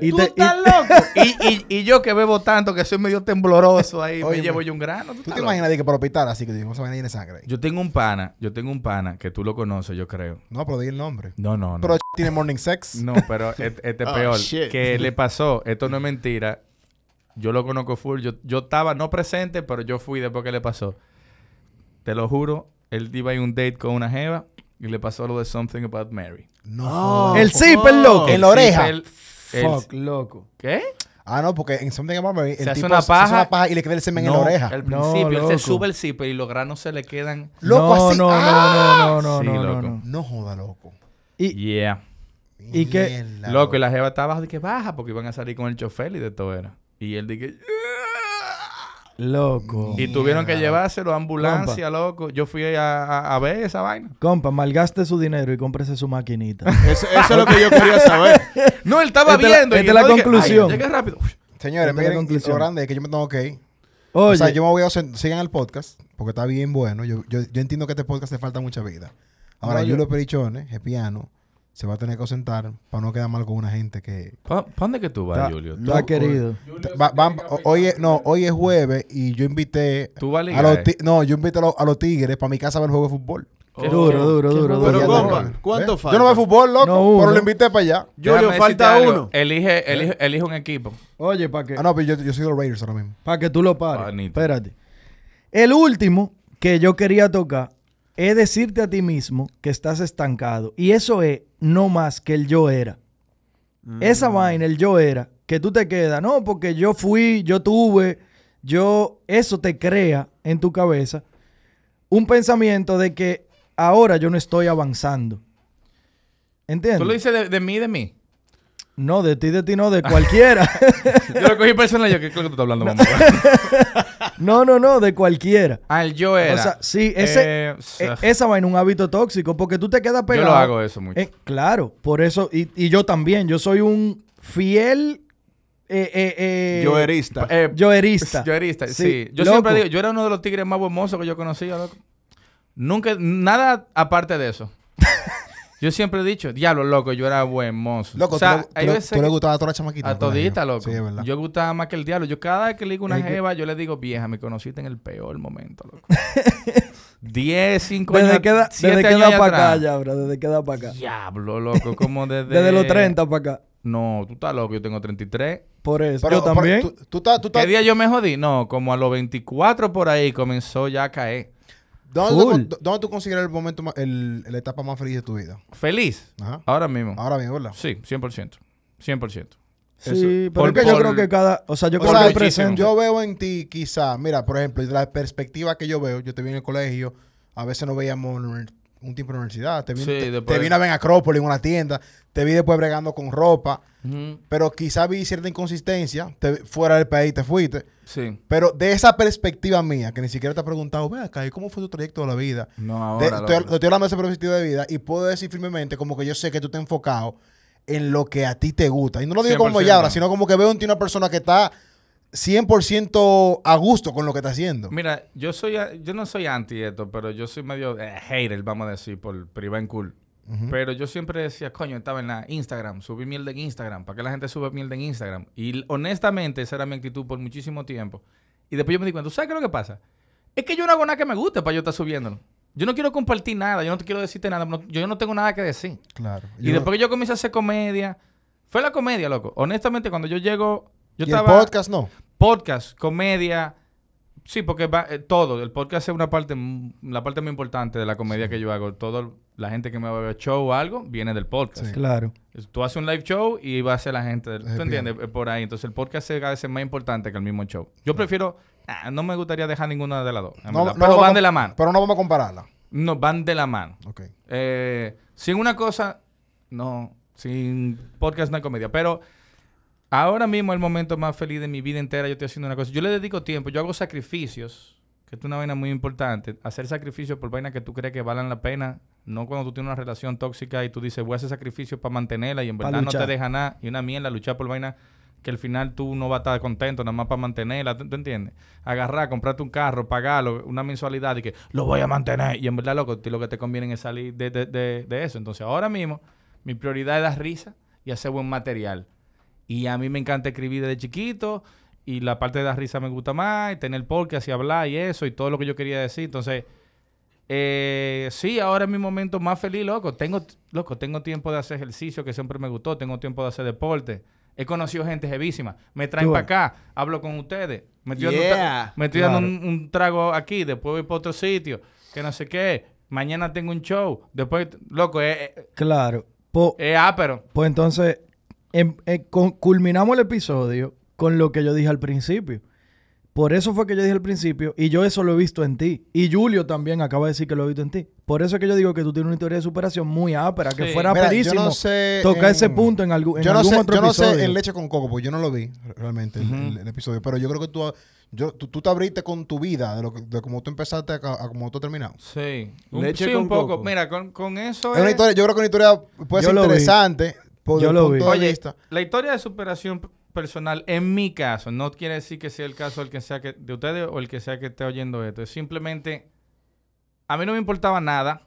S2: Y
S4: ¿Tú
S2: te, y-
S4: estás loco? y, y, y yo que bebo tanto, que soy medio tembloroso ahí, me
S3: Óyeme.
S4: llevo yo un grano. ¿tú
S3: ¿Tú
S4: estás
S3: te
S4: loco?
S3: imaginas de que para el hospital así que digo, esa vaina sangre? ahí?
S4: Yo tengo un pana, yo tengo un pana que tú lo conoces, yo creo.
S3: No, pero di el nombre.
S4: No, no, no.
S3: Pero tiene morning sex.
S4: No, pero este, este es
S1: Oh,
S4: peor.
S1: shit.
S4: Que le pasó, esto no es mentira. Yo lo conozco full. Yo, yo estaba no presente, pero yo fui después que le pasó. Te lo juro, él iba a un date con una jeva y le pasó lo de Something About Mary.
S3: No.
S2: el zipper, loco.
S3: En la oreja.
S4: El- el-
S2: Fuck, loco.
S4: ¿Qué?
S3: Ah, no, porque en Something About Mary, el
S4: Se hace
S3: tipo
S4: una
S3: se hace
S4: paja.
S3: una paja y le queda el semen en la
S4: No,
S3: oreja.
S4: Al
S2: No,
S4: principio, él
S2: loco.
S4: se sube el zipper y los granos se le quedan.
S3: Loco,
S2: no,
S3: así.
S2: no,
S3: ¡Ah!
S2: no, no, no,
S4: Sí,
S2: no, no,
S4: loco.
S2: no.
S3: No joda, loco.
S2: Y,
S4: Yeah.
S2: ¿Y qué?
S3: Mierda,
S4: Loco, y la jeva estaba abajo de que baja porque iban a salir con el chofer y de todo era. Y él dije,
S2: loco.
S4: Y tuvieron que llevárselo a ambulancia, loco. Yo fui a, a- a ver esa vaina.
S2: Compa, malgaste su dinero y cómprese su maquinita. <laughs>
S1: Eso, eso es lo que yo quería saber.
S4: No, él estaba
S2: Esta es la-
S4: viendo. y
S2: esta es la
S4: dije,
S2: conclusión.
S4: "Ay, llegué rápido.
S3: Señores,
S2: Esta es la
S3: miren, y lo grande es que yo me tengo que ir.
S2: Oye,
S3: O sea, yo me voy a... Sigan el podcast, porque está bien bueno. Yo, yo, yo entiendo que a este podcast le falta mucha vida. Ahora, Julio Perichones, el piano, se va a tener que ausentar para no quedar mal con una gente que...
S4: ¿Pa pa' dónde que tú vas, Julio?
S2: está querido.
S3: Va- va- o- hoy es, no, hoy es jueves y yo invité
S4: ¿Tú vas a
S3: los
S4: eh?
S3: no, yo invité a los, a los tigres para mi casa a ver el juego de fútbol.
S4: Oh.
S2: Duro, duro,
S4: Qué
S2: duro,
S1: Pero,
S2: duro.
S1: compa,
S3: ¿Eh?
S1: ¿cuánto falta?
S3: Yo no veo fútbol, loco,
S2: No,
S3: pero lo invité para allá.
S1: Julio, falta uno.
S4: Elige, elige, elige un equipo.
S2: Oye, para que,
S3: Ah, no, pero yo, yo soy de los Raiders ahora mismo.
S2: pa' que tú lo pares.
S4: Panito.
S2: Espérate. El último que yo quería tocar es decirte a ti mismo que estás estancado. Y eso es no más que el yo era. Esa vaina, el yo era, que tú te quedas, no, porque yo fui, yo tuve, yo, eso te crea en tu cabeza un pensamiento de que ahora yo no estoy avanzando. ¿Entiendes?
S4: ¿Tú lo dices de, de mí, de mí?
S2: No, de ti, de ti, no, de cualquiera. <laughs>
S4: Yo lo cogí personal. Yo, ¿qué es lo que tú estás hablando, mamá? <laughs>
S2: no, no, no, de cualquiera.
S4: ah, el yo era.
S2: O sea, sí, ese,
S4: Eh,
S2: e- esa vaina es un hábito tóxico porque tú te quedas
S4: yo
S2: pegado.
S4: lo hago eso mucho.
S2: Eh, claro, por eso, y, y yo también, yo soy un fiel eh, eh, eh,
S1: Yoerista.
S4: Eh,
S2: yoerista.
S4: Yoerista, sí.
S2: Sí,
S4: Yo
S2: loco.
S4: siempre digo, yo era uno de los tigres más hermosos que yo conocía, loco. Nunca, nada aparte de eso. <laughs> yo siempre he dicho, diablo, loco, yo era buen mozo.
S3: Loco,
S4: o sea,
S3: tú, le, tú tú le gustaba a toda la chamaquita.
S4: a todita, loco.
S3: Sí, es verdad.
S4: yo gustaba más que el diablo. Yo cada vez que le digo una jeva, yo le digo, vieja, me conociste en el peor momento, loco. <laughs> 10, 5 años.
S2: Desde que da,
S4: siete
S2: desde que
S4: años
S2: da para acá, ya, bro, desde que da para acá.
S4: Diablo, loco, como <laughs> desde...
S2: Desde los 30 para acá.
S4: No, tú estás loco, yo tengo 33.
S2: Por eso.
S3: Pero-
S2: yo
S3: pero
S2: también.
S3: Tú, tú estás- tú estás-
S4: ¿Qué día yo me jodí? No, como a los 24 por ahí comenzó ya a caer.
S3: ¿Dónde, tú, ¿Dónde tú consideras el momento, más- el, la etapa más feliz de tu vida?
S4: ¿Feliz?
S3: Ajá.
S4: Ahora mismo.
S3: Ahora bien, ¿verdad?
S4: Sí, 100%. 100%.
S2: sí,
S4: eso.
S2: pero
S4: Por-
S2: es que yo
S4: por-
S2: creo que cada. O sea, yo
S3: O
S2: creo
S3: sea,
S2: que presente.
S3: Yo veo en ti, quizá, mira, por ejemplo, de la perspectiva que yo veo, yo te vi en el colegio, a veces nos veíamos un tiempo en la universidad, te vi,
S4: Sí,
S3: te,
S4: después-
S3: te vi una vez en Acrópolis, en una tienda, te vi después bregando con ropa, pero quizá vi cierta inconsistencia, te, fuera del país te fuiste,
S4: Sí.
S3: pero de esa perspectiva mía, que ni siquiera te he preguntado, ve acá, ¿y cómo fue tu trayecto de la vida?
S4: No,
S3: De-
S4: ahora.
S3: estoy,
S4: loco.
S3: estoy hablando de esa perspectiva de vida y puedo decir firmemente como que yo sé que tú te has enfocado en lo que a ti te gusta. Y no lo digo como
S4: 100%.
S3: Yabra, sino como que veo en ti una persona que está 100% a gusto con lo que está haciendo.
S4: Mira, yo soy yo no soy anti esto, pero yo soy medio eh, hater, vamos a decir, por privar en cool. Pero yo siempre decía, coño, estaba en la Instagram, subí mierda en Instagram. ¿Para qué la gente sube mierda en Instagram? Y honestamente, esa era mi actitud por muchísimo tiempo. Y después yo me di cuenta, ¿tú sabes qué es lo que pasa? Es que yo no hago nada que me guste para yo estar subiéndolo. Yo no quiero compartir nada, yo no te quiero decirte nada, no- yo no tengo nada que decir.
S3: Claro.
S4: Y después que yo comencé a hacer comedia, fue la comedia, loco. Honestamente, cuando yo llego, yo
S3: y el
S4: estaba
S3: podcast no.
S4: podcast, comedia, sí, porque va, eh, todo, el podcast es una parte, la parte muy importante de la comedia que yo hago. Todo, la gente que me va a ver show o algo, viene del podcast.
S3: Sí.
S2: Claro.
S4: Tú haces un live show y va a ser la gente, del- ¿tú entiendes? Por ahí. Entonces el podcast es a veces más importante que el mismo show. Yo prefiero, ah, no me gustaría dejar ninguna de las dos,
S3: No-
S4: pero van de la mano.
S3: Pero no vamos a compararla.
S4: No, van de la mano.
S3: Ok.
S4: Eh, sin una cosa, no, sin podcast no hay comedia. Pero ahora mismo es el momento más feliz de mi vida entera. Yo estoy haciendo una cosa. Yo le dedico tiempo, yo hago sacrificios, que es una vaina muy importante. Hacer sacrificios por vainas que tú crees que valen la pena. No cuando tú tienes una relación tóxica y tú dices, voy a hacer sacrificios para mantenerla y en verdad no te deja nada. Y una mierda, luchar por vainas que al final tú no vas a estar contento nada más para mantenerla, ¿tú, tú entiendes? Agarrar, comprarte un carro, pagarlo, una mensualidad y que lo voy a mantener. Y en verdad, loco, lo que te conviene es salir de, de- de- de eso. Entonces, ahora mismo, Mi prioridad es dar risa y hacer buen material. Y a mí me encanta escribir desde chiquito y la parte de dar risa me gusta más, y tener podcast y hablar y eso y todo lo que yo quería decir. Entonces, eh, sí, ahora es mi momento más feliz, loco. Tengo, loco, tengo tiempo de hacer ejercicio que siempre me gustó, tengo tiempo de hacer deporte. He conocido gente jevísima. Me traen para acá, hablo con ustedes. Me estoy dando, un tra-
S1: Yeah.
S4: me estoy dando
S2: Claro.
S4: un, un trago aquí, después voy para otro sitio, que no sé qué. Mañana tengo un show. Después, loco, es, es,
S2: Claro. Po-
S4: es ápero.
S2: Pues entonces, eh, con- culminamos el episodio con lo que yo dije al principio. Por eso fue que yo dije al principio, y yo eso lo he visto en ti. Y Julio también acaba de decir que lo he visto en ti. Por eso es que yo digo que tú tienes una historia de superación muy ápera, que
S4: Sí.
S2: fuera
S3: Mira, no sé
S2: tocar
S3: en-
S2: ese punto en, algún en
S3: yo no
S2: algún
S3: sé,
S2: otro
S3: yo no
S2: episodio.
S3: sé en Leche con Coco, porque yo no lo vi realmente el, el- el episodio. Pero yo creo que tú, yo, tú, tú te abriste con tu vida, de, lo que, de cómo tú empezaste a, a cómo tú terminaste.
S4: Sí. Un,
S1: Leche
S4: sí,
S1: con
S4: un poco.
S1: coco.
S4: Mira, con, con eso
S3: Es una
S4: es-
S3: historia, yo creo que una historia puede
S2: Yo
S3: ser
S2: lo vi.
S3: Por
S2: Yo
S3: el
S2: lo
S3: punto
S2: vi.
S3: de
S4: Oye,
S3: vista.
S4: la historia de superación personal, en mi caso, no quiere decir que sea el caso del que sea que, de ustedes o el que sea que esté oyendo esto. Es simplemente, a mí no me importaba nada,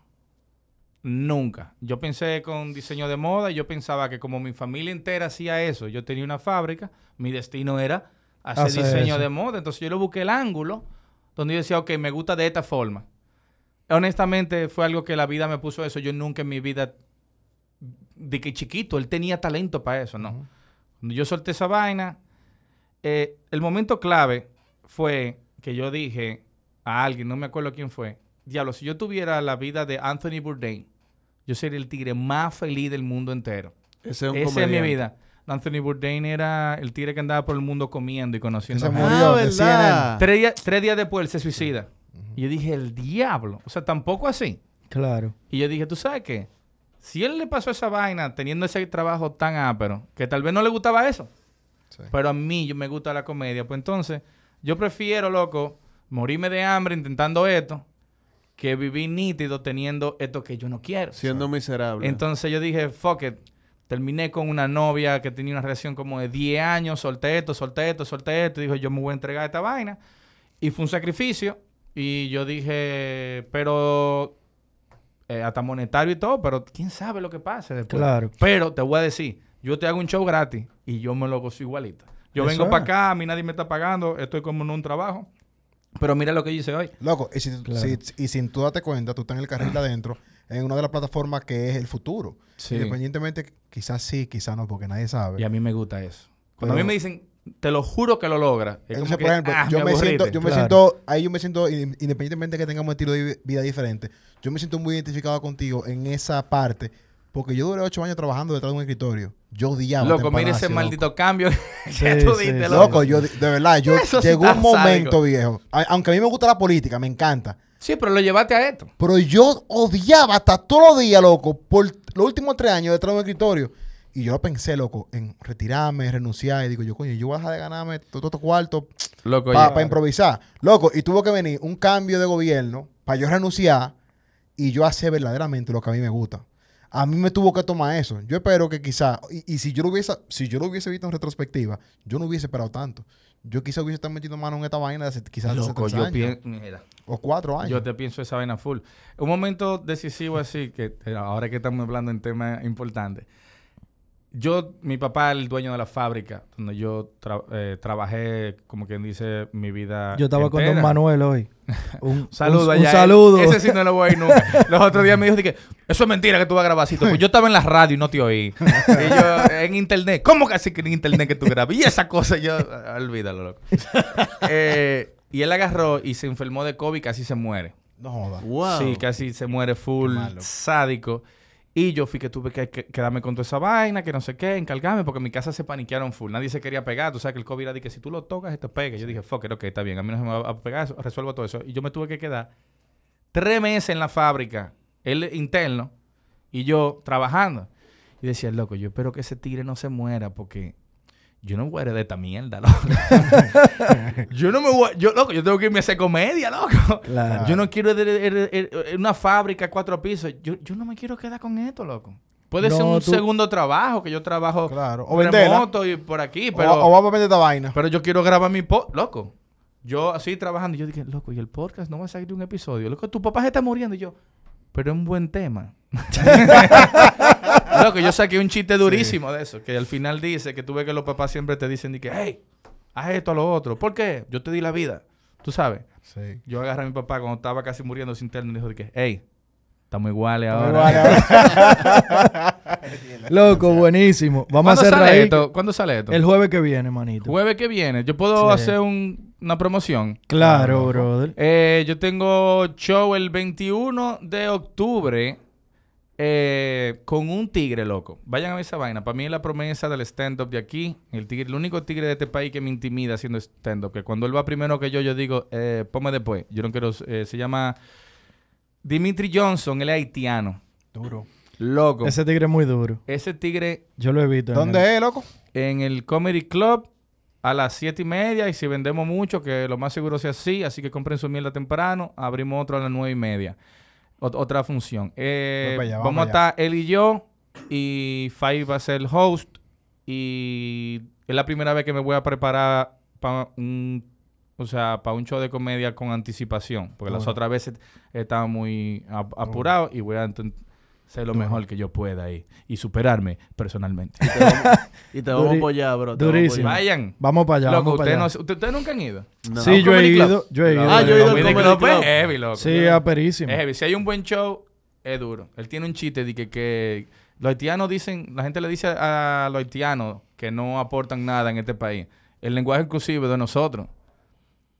S4: nunca. Yo pensé con diseño de moda y yo pensaba que como mi familia entera hacía eso, yo tenía una fábrica, mi destino era hacer
S2: Hacer
S4: diseño
S2: eso.
S4: de moda. Entonces yo le busqué el ángulo donde yo decía, ok, me gusta de esta forma. Honestamente, fue algo que la vida me puso eso. Yo nunca en mi vida, de que chiquito, él tenía talento para eso, ¿no? Cuando yo solté esa vaina, eh, el momento clave fue que yo dije a alguien, no me acuerdo quién fue, diablo, si yo tuviera la vida de Anthony Bourdain, yo sería el tigre más feliz del mundo entero.
S1: Ese es un
S4: Esa es mi vida. Anthony Bourdain era el tigre que andaba por el mundo comiendo y conociendo
S3: se
S4: gente.
S3: murió
S1: Ah.
S4: Tres, días, tres días después él se suicida. Y yo dije, el diablo. O sea, tampoco así.
S2: Claro.
S4: Y yo dije, ¿tú sabes qué? Si él le pasó esa vaina teniendo ese trabajo tan ápero, que tal vez no le gustaba eso,
S3: Sí.
S4: pero a mí yo me gusta la comedia, pues entonces yo prefiero, loco, morirme de hambre intentando esto, que vivir nítido teniendo esto que yo no quiero.
S1: Siendo miserable.
S4: Entonces yo dije, fuck it. Terminé con una novia que tenía una relación como de 10 años, solté esto, solté esto, solté esto. Y dijo, yo me voy a entregar a esta vaina. Y fue un sacrificio. Y yo dije, pero eh, hasta monetario y todo, pero quién sabe lo que pase después.
S2: Claro.
S4: Pero te voy a decir, yo te hago un show gratis y yo me lo gozo igualito. Yo
S2: Eso
S4: vengo para acá, a mí nadie me está pagando, estoy como en un trabajo. Pero mira lo que yo hice hoy.
S3: Loco, y, si,
S2: Claro.
S3: si- y sin tú darte cuenta, tú estás en el carril adentro, en una de las plataformas que es el futuro.
S4: Sí.
S3: Independientemente, quizás sí, quizás no, porque nadie sabe.
S4: Y a mí me gusta eso. Cuando a mí me dicen, te lo juro que lo logra. Es
S3: Entonces, por ejemplo,
S4: ah,
S3: yo, me siento, yo me
S2: Claro.
S3: siento, ahí yo me siento, in- independientemente de que tengamos estilo de vi- vida diferente, yo me siento muy identificado contigo en esa parte, porque yo duré ocho años trabajando detrás de un escritorio. Yo odiaba.
S4: Loco, mira ese maldito cambio <laughs> que
S2: Sí,
S4: tú diste,
S2: sí.
S4: loco.
S3: Loco, yo de verdad, yo
S4: sí
S3: llegó un momento,
S4: sádico.
S3: viejo. a- aunque a mí me gusta la política, me encanta.
S4: Sí, pero lo llevaste a esto.
S3: Pero yo odiaba hasta todos los días, loco, por los últimos tres años detrás de un escritorio. Y yo lo pensé, loco, en retirarme, renunciar. Y digo, yo, coño, yo voy a dejar de ganarme todos estos cuartos
S4: Loco,
S3: para improvisar. Loco, y tuvo que venir un cambio de gobierno para yo renunciar y yo hacer verdaderamente lo que a mí me gusta. A mí me tuvo que tomar eso. Yo espero que quizá, y, y si yo lo hubiese, si yo lo hubiese visto en retrospectiva, yo no hubiese esperado tanto. Yo quizá hubiese estado metiendo mano en esta vaina de hace- quizás hace
S4: Loco,
S3: tres
S4: yo
S3: años.
S4: Mira,
S3: O cuatro años.
S4: yo te pienso esa vaina full. Un momento decisivo así, que eh, ahora que estamos hablando en temas importantes. Yo, mi papá, el dueño de la fábrica, donde yo tra- eh, trabajé, como quien dice, mi vida
S2: Yo estaba con. Don Manuel hoy. <laughs> Un
S4: Saludo
S2: un,
S4: allá.
S2: Un saludo.
S4: Ese sí no lo voy a ir nunca. <laughs> Los otros días me dijo que eso es mentira que tú vas a grabar así. Pues yo estaba en la radio y no te oí. Y yo <laughs> en internet. ¿Cómo que así que en internet que tú grabas? Y esa cosa yo... Olvídalo, loco. Eh, y él agarró y se enfermó de COVID y casi se muere.
S3: No joda.
S1: Wow.
S4: Sí, casi se muere full sádico. Y yo fui que tuve que, que- quedarme con toda esa vaina, que no sé qué, encargarme, porque en mi casa se paniquearon full. Nadie se quería pegar. Tú sabes que el COVID era de que si tú lo tocas, te pega. Yo dije, fuck it, ok, está bien. A mí no se me va a pegar eso. Resuelvo todo eso. Y yo me tuve que quedar tres meses en la fábrica, él interno, y yo trabajando. Y decía, loco, yo espero que ese tigre no se muera porque yo no voy a heredar esta mierda, loco. <laughs> yo no me voy, yo, loco, yo tengo que irme a hacer comedia, loco.
S2: Claro.
S4: Yo no quiero hered- hered- hered- una fábrica, cuatro pisos. Yo, yo no me quiero quedar con esto, loco. Puede
S2: No,
S4: ser un
S2: tú-
S4: segundo trabajo, que yo trabajo
S3: Claro. O
S4: remoto y por aquí, pero...
S3: o, o vamos a vender esta vaina.
S4: Pero yo quiero grabar mi podcast, loco. Yo así trabajando, yo dije, loco, y el podcast no va a salir de un episodio. Loco, tu papá se está muriendo. Y yo, pero es un buen tema. <laughs> Loco, yo saqué un chiste durísimo de eso, que al final dice que tú ves que los papás siempre te dicen de que, hey, haz esto a lo otro. ¿Por qué? Yo te di la vida. Tú sabes.
S3: Sí.
S4: Yo agarré a mi papá cuando estaba casi muriendo sin interno y dijo de que, hey, estamos iguales ahora.
S3: iguales <laughs>
S2: Loco, buenísimo. Vamos a
S4: ¿Cuándo
S2: hacer
S4: sale
S2: reír
S4: esto? ¿Cuándo sale esto?
S2: el jueves que viene, manito.
S4: jueves que viene. Yo puedo
S2: Sí.
S4: hacer un- una promoción.
S2: Claro, brother.
S4: Eh, yo tengo show el 21 de octubre eh, con un tigre, loco. Vayan a ver esa vaina. Para mí es la promesa del stand-up de aquí. El tigre, el único tigre de este país que me intimida haciendo stand-up. Que cuando él va primero que yo, yo digo, eh, ponme después. Yo no quiero... eh, se llama Dimitri Johnson. Él es haitiano.
S3: Duro.
S4: Loco. Ese,
S2: Ese tigre es muy duro.
S4: tigre
S2: Yo lo he visto. en
S3: ¿Dónde
S2: el-
S3: es, loco?
S4: en el Comedy Club a las siete y media y si vendemos mucho, que lo más seguro sea así, así que compren su mierda temprano, abrimos otro a las nueve y media. Ot- otra función. Eh,
S3: allá,
S4: vamos
S3: vamos
S4: a estar él y yo y Fai va a ser el host y es la primera vez que me voy a preparar para un, o sea, para un show de comedia con anticipación, porque las otras veces estaba muy ap- apurado y voy a ser lo mejor que yo pueda ahí y superarme personalmente.
S1: Y te vamos, y te vamos a apoyar, bro. te vamos a
S2: durísimo.
S1: apoyar.
S4: Vayan.
S2: Vamos para allá.
S4: Loco,
S2: vamos para
S4: ustedes, no, usted- ustedes nunca han ido.
S1: No.
S2: Sí, yo he ido. Yo he ido.
S1: Ah, yo he ido al
S4: Comedy Club es heavy, loco.
S2: Sí, aperísimo.
S4: Es heavy. Si hay un buen show, es duro. Él tiene un chiste de que, que los haitianos dicen, la gente le dice a los haitianos que no aportan nada en este país. El lenguaje inclusivo de nosotros.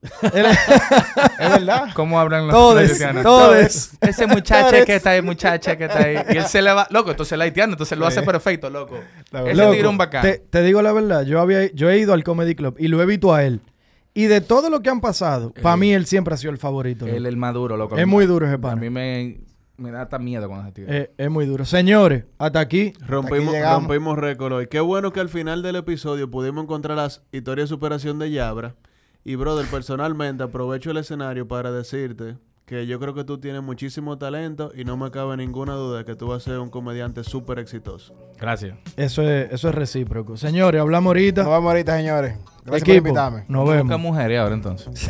S3: Es <laughs> verdad.
S4: ¿Cómo hablan los,
S2: Todes,
S4: haitianos?
S2: todes.
S4: Ese muchacho que está ahí, muchacha que está ahí. Y él se le va, loco, entonces el haitiano, entonces lo hace perfecto, loco. Ese es un bacán.
S2: Te, te digo la verdad, yo había yo he ido al Comedy Club y lo he visto a él. Y de todo lo que han pasado, para mí él siempre ha sido el favorito.
S4: Él es el más duro, loco.
S2: es muy duro ese
S4: A
S2: pana.
S4: mí me, me da hasta miedo cuando se tira.
S2: Eh, es muy duro. Señores, hasta aquí.
S1: Rompimos,
S3: llegamos.
S1: rompimos récord hoy. Qué bueno que al final del episodio pudimos encontrar las historias de superación de Yabra. Y, brother, personalmente aprovecho el escenario para decirte que yo creo que tú tienes muchísimo talento y no me cabe ninguna duda de que tú vas a ser un comediante súper exitoso.
S4: Gracias.
S2: Eso es, eso es recíproco. Señores, hablamos ahorita.
S3: Nos vemos ahorita, señores. Gracias
S2: Equipo,
S3: por invitarme.
S2: nos
S4: Busca
S2: vemos.
S4: mujeres ahora entonces. <laughs>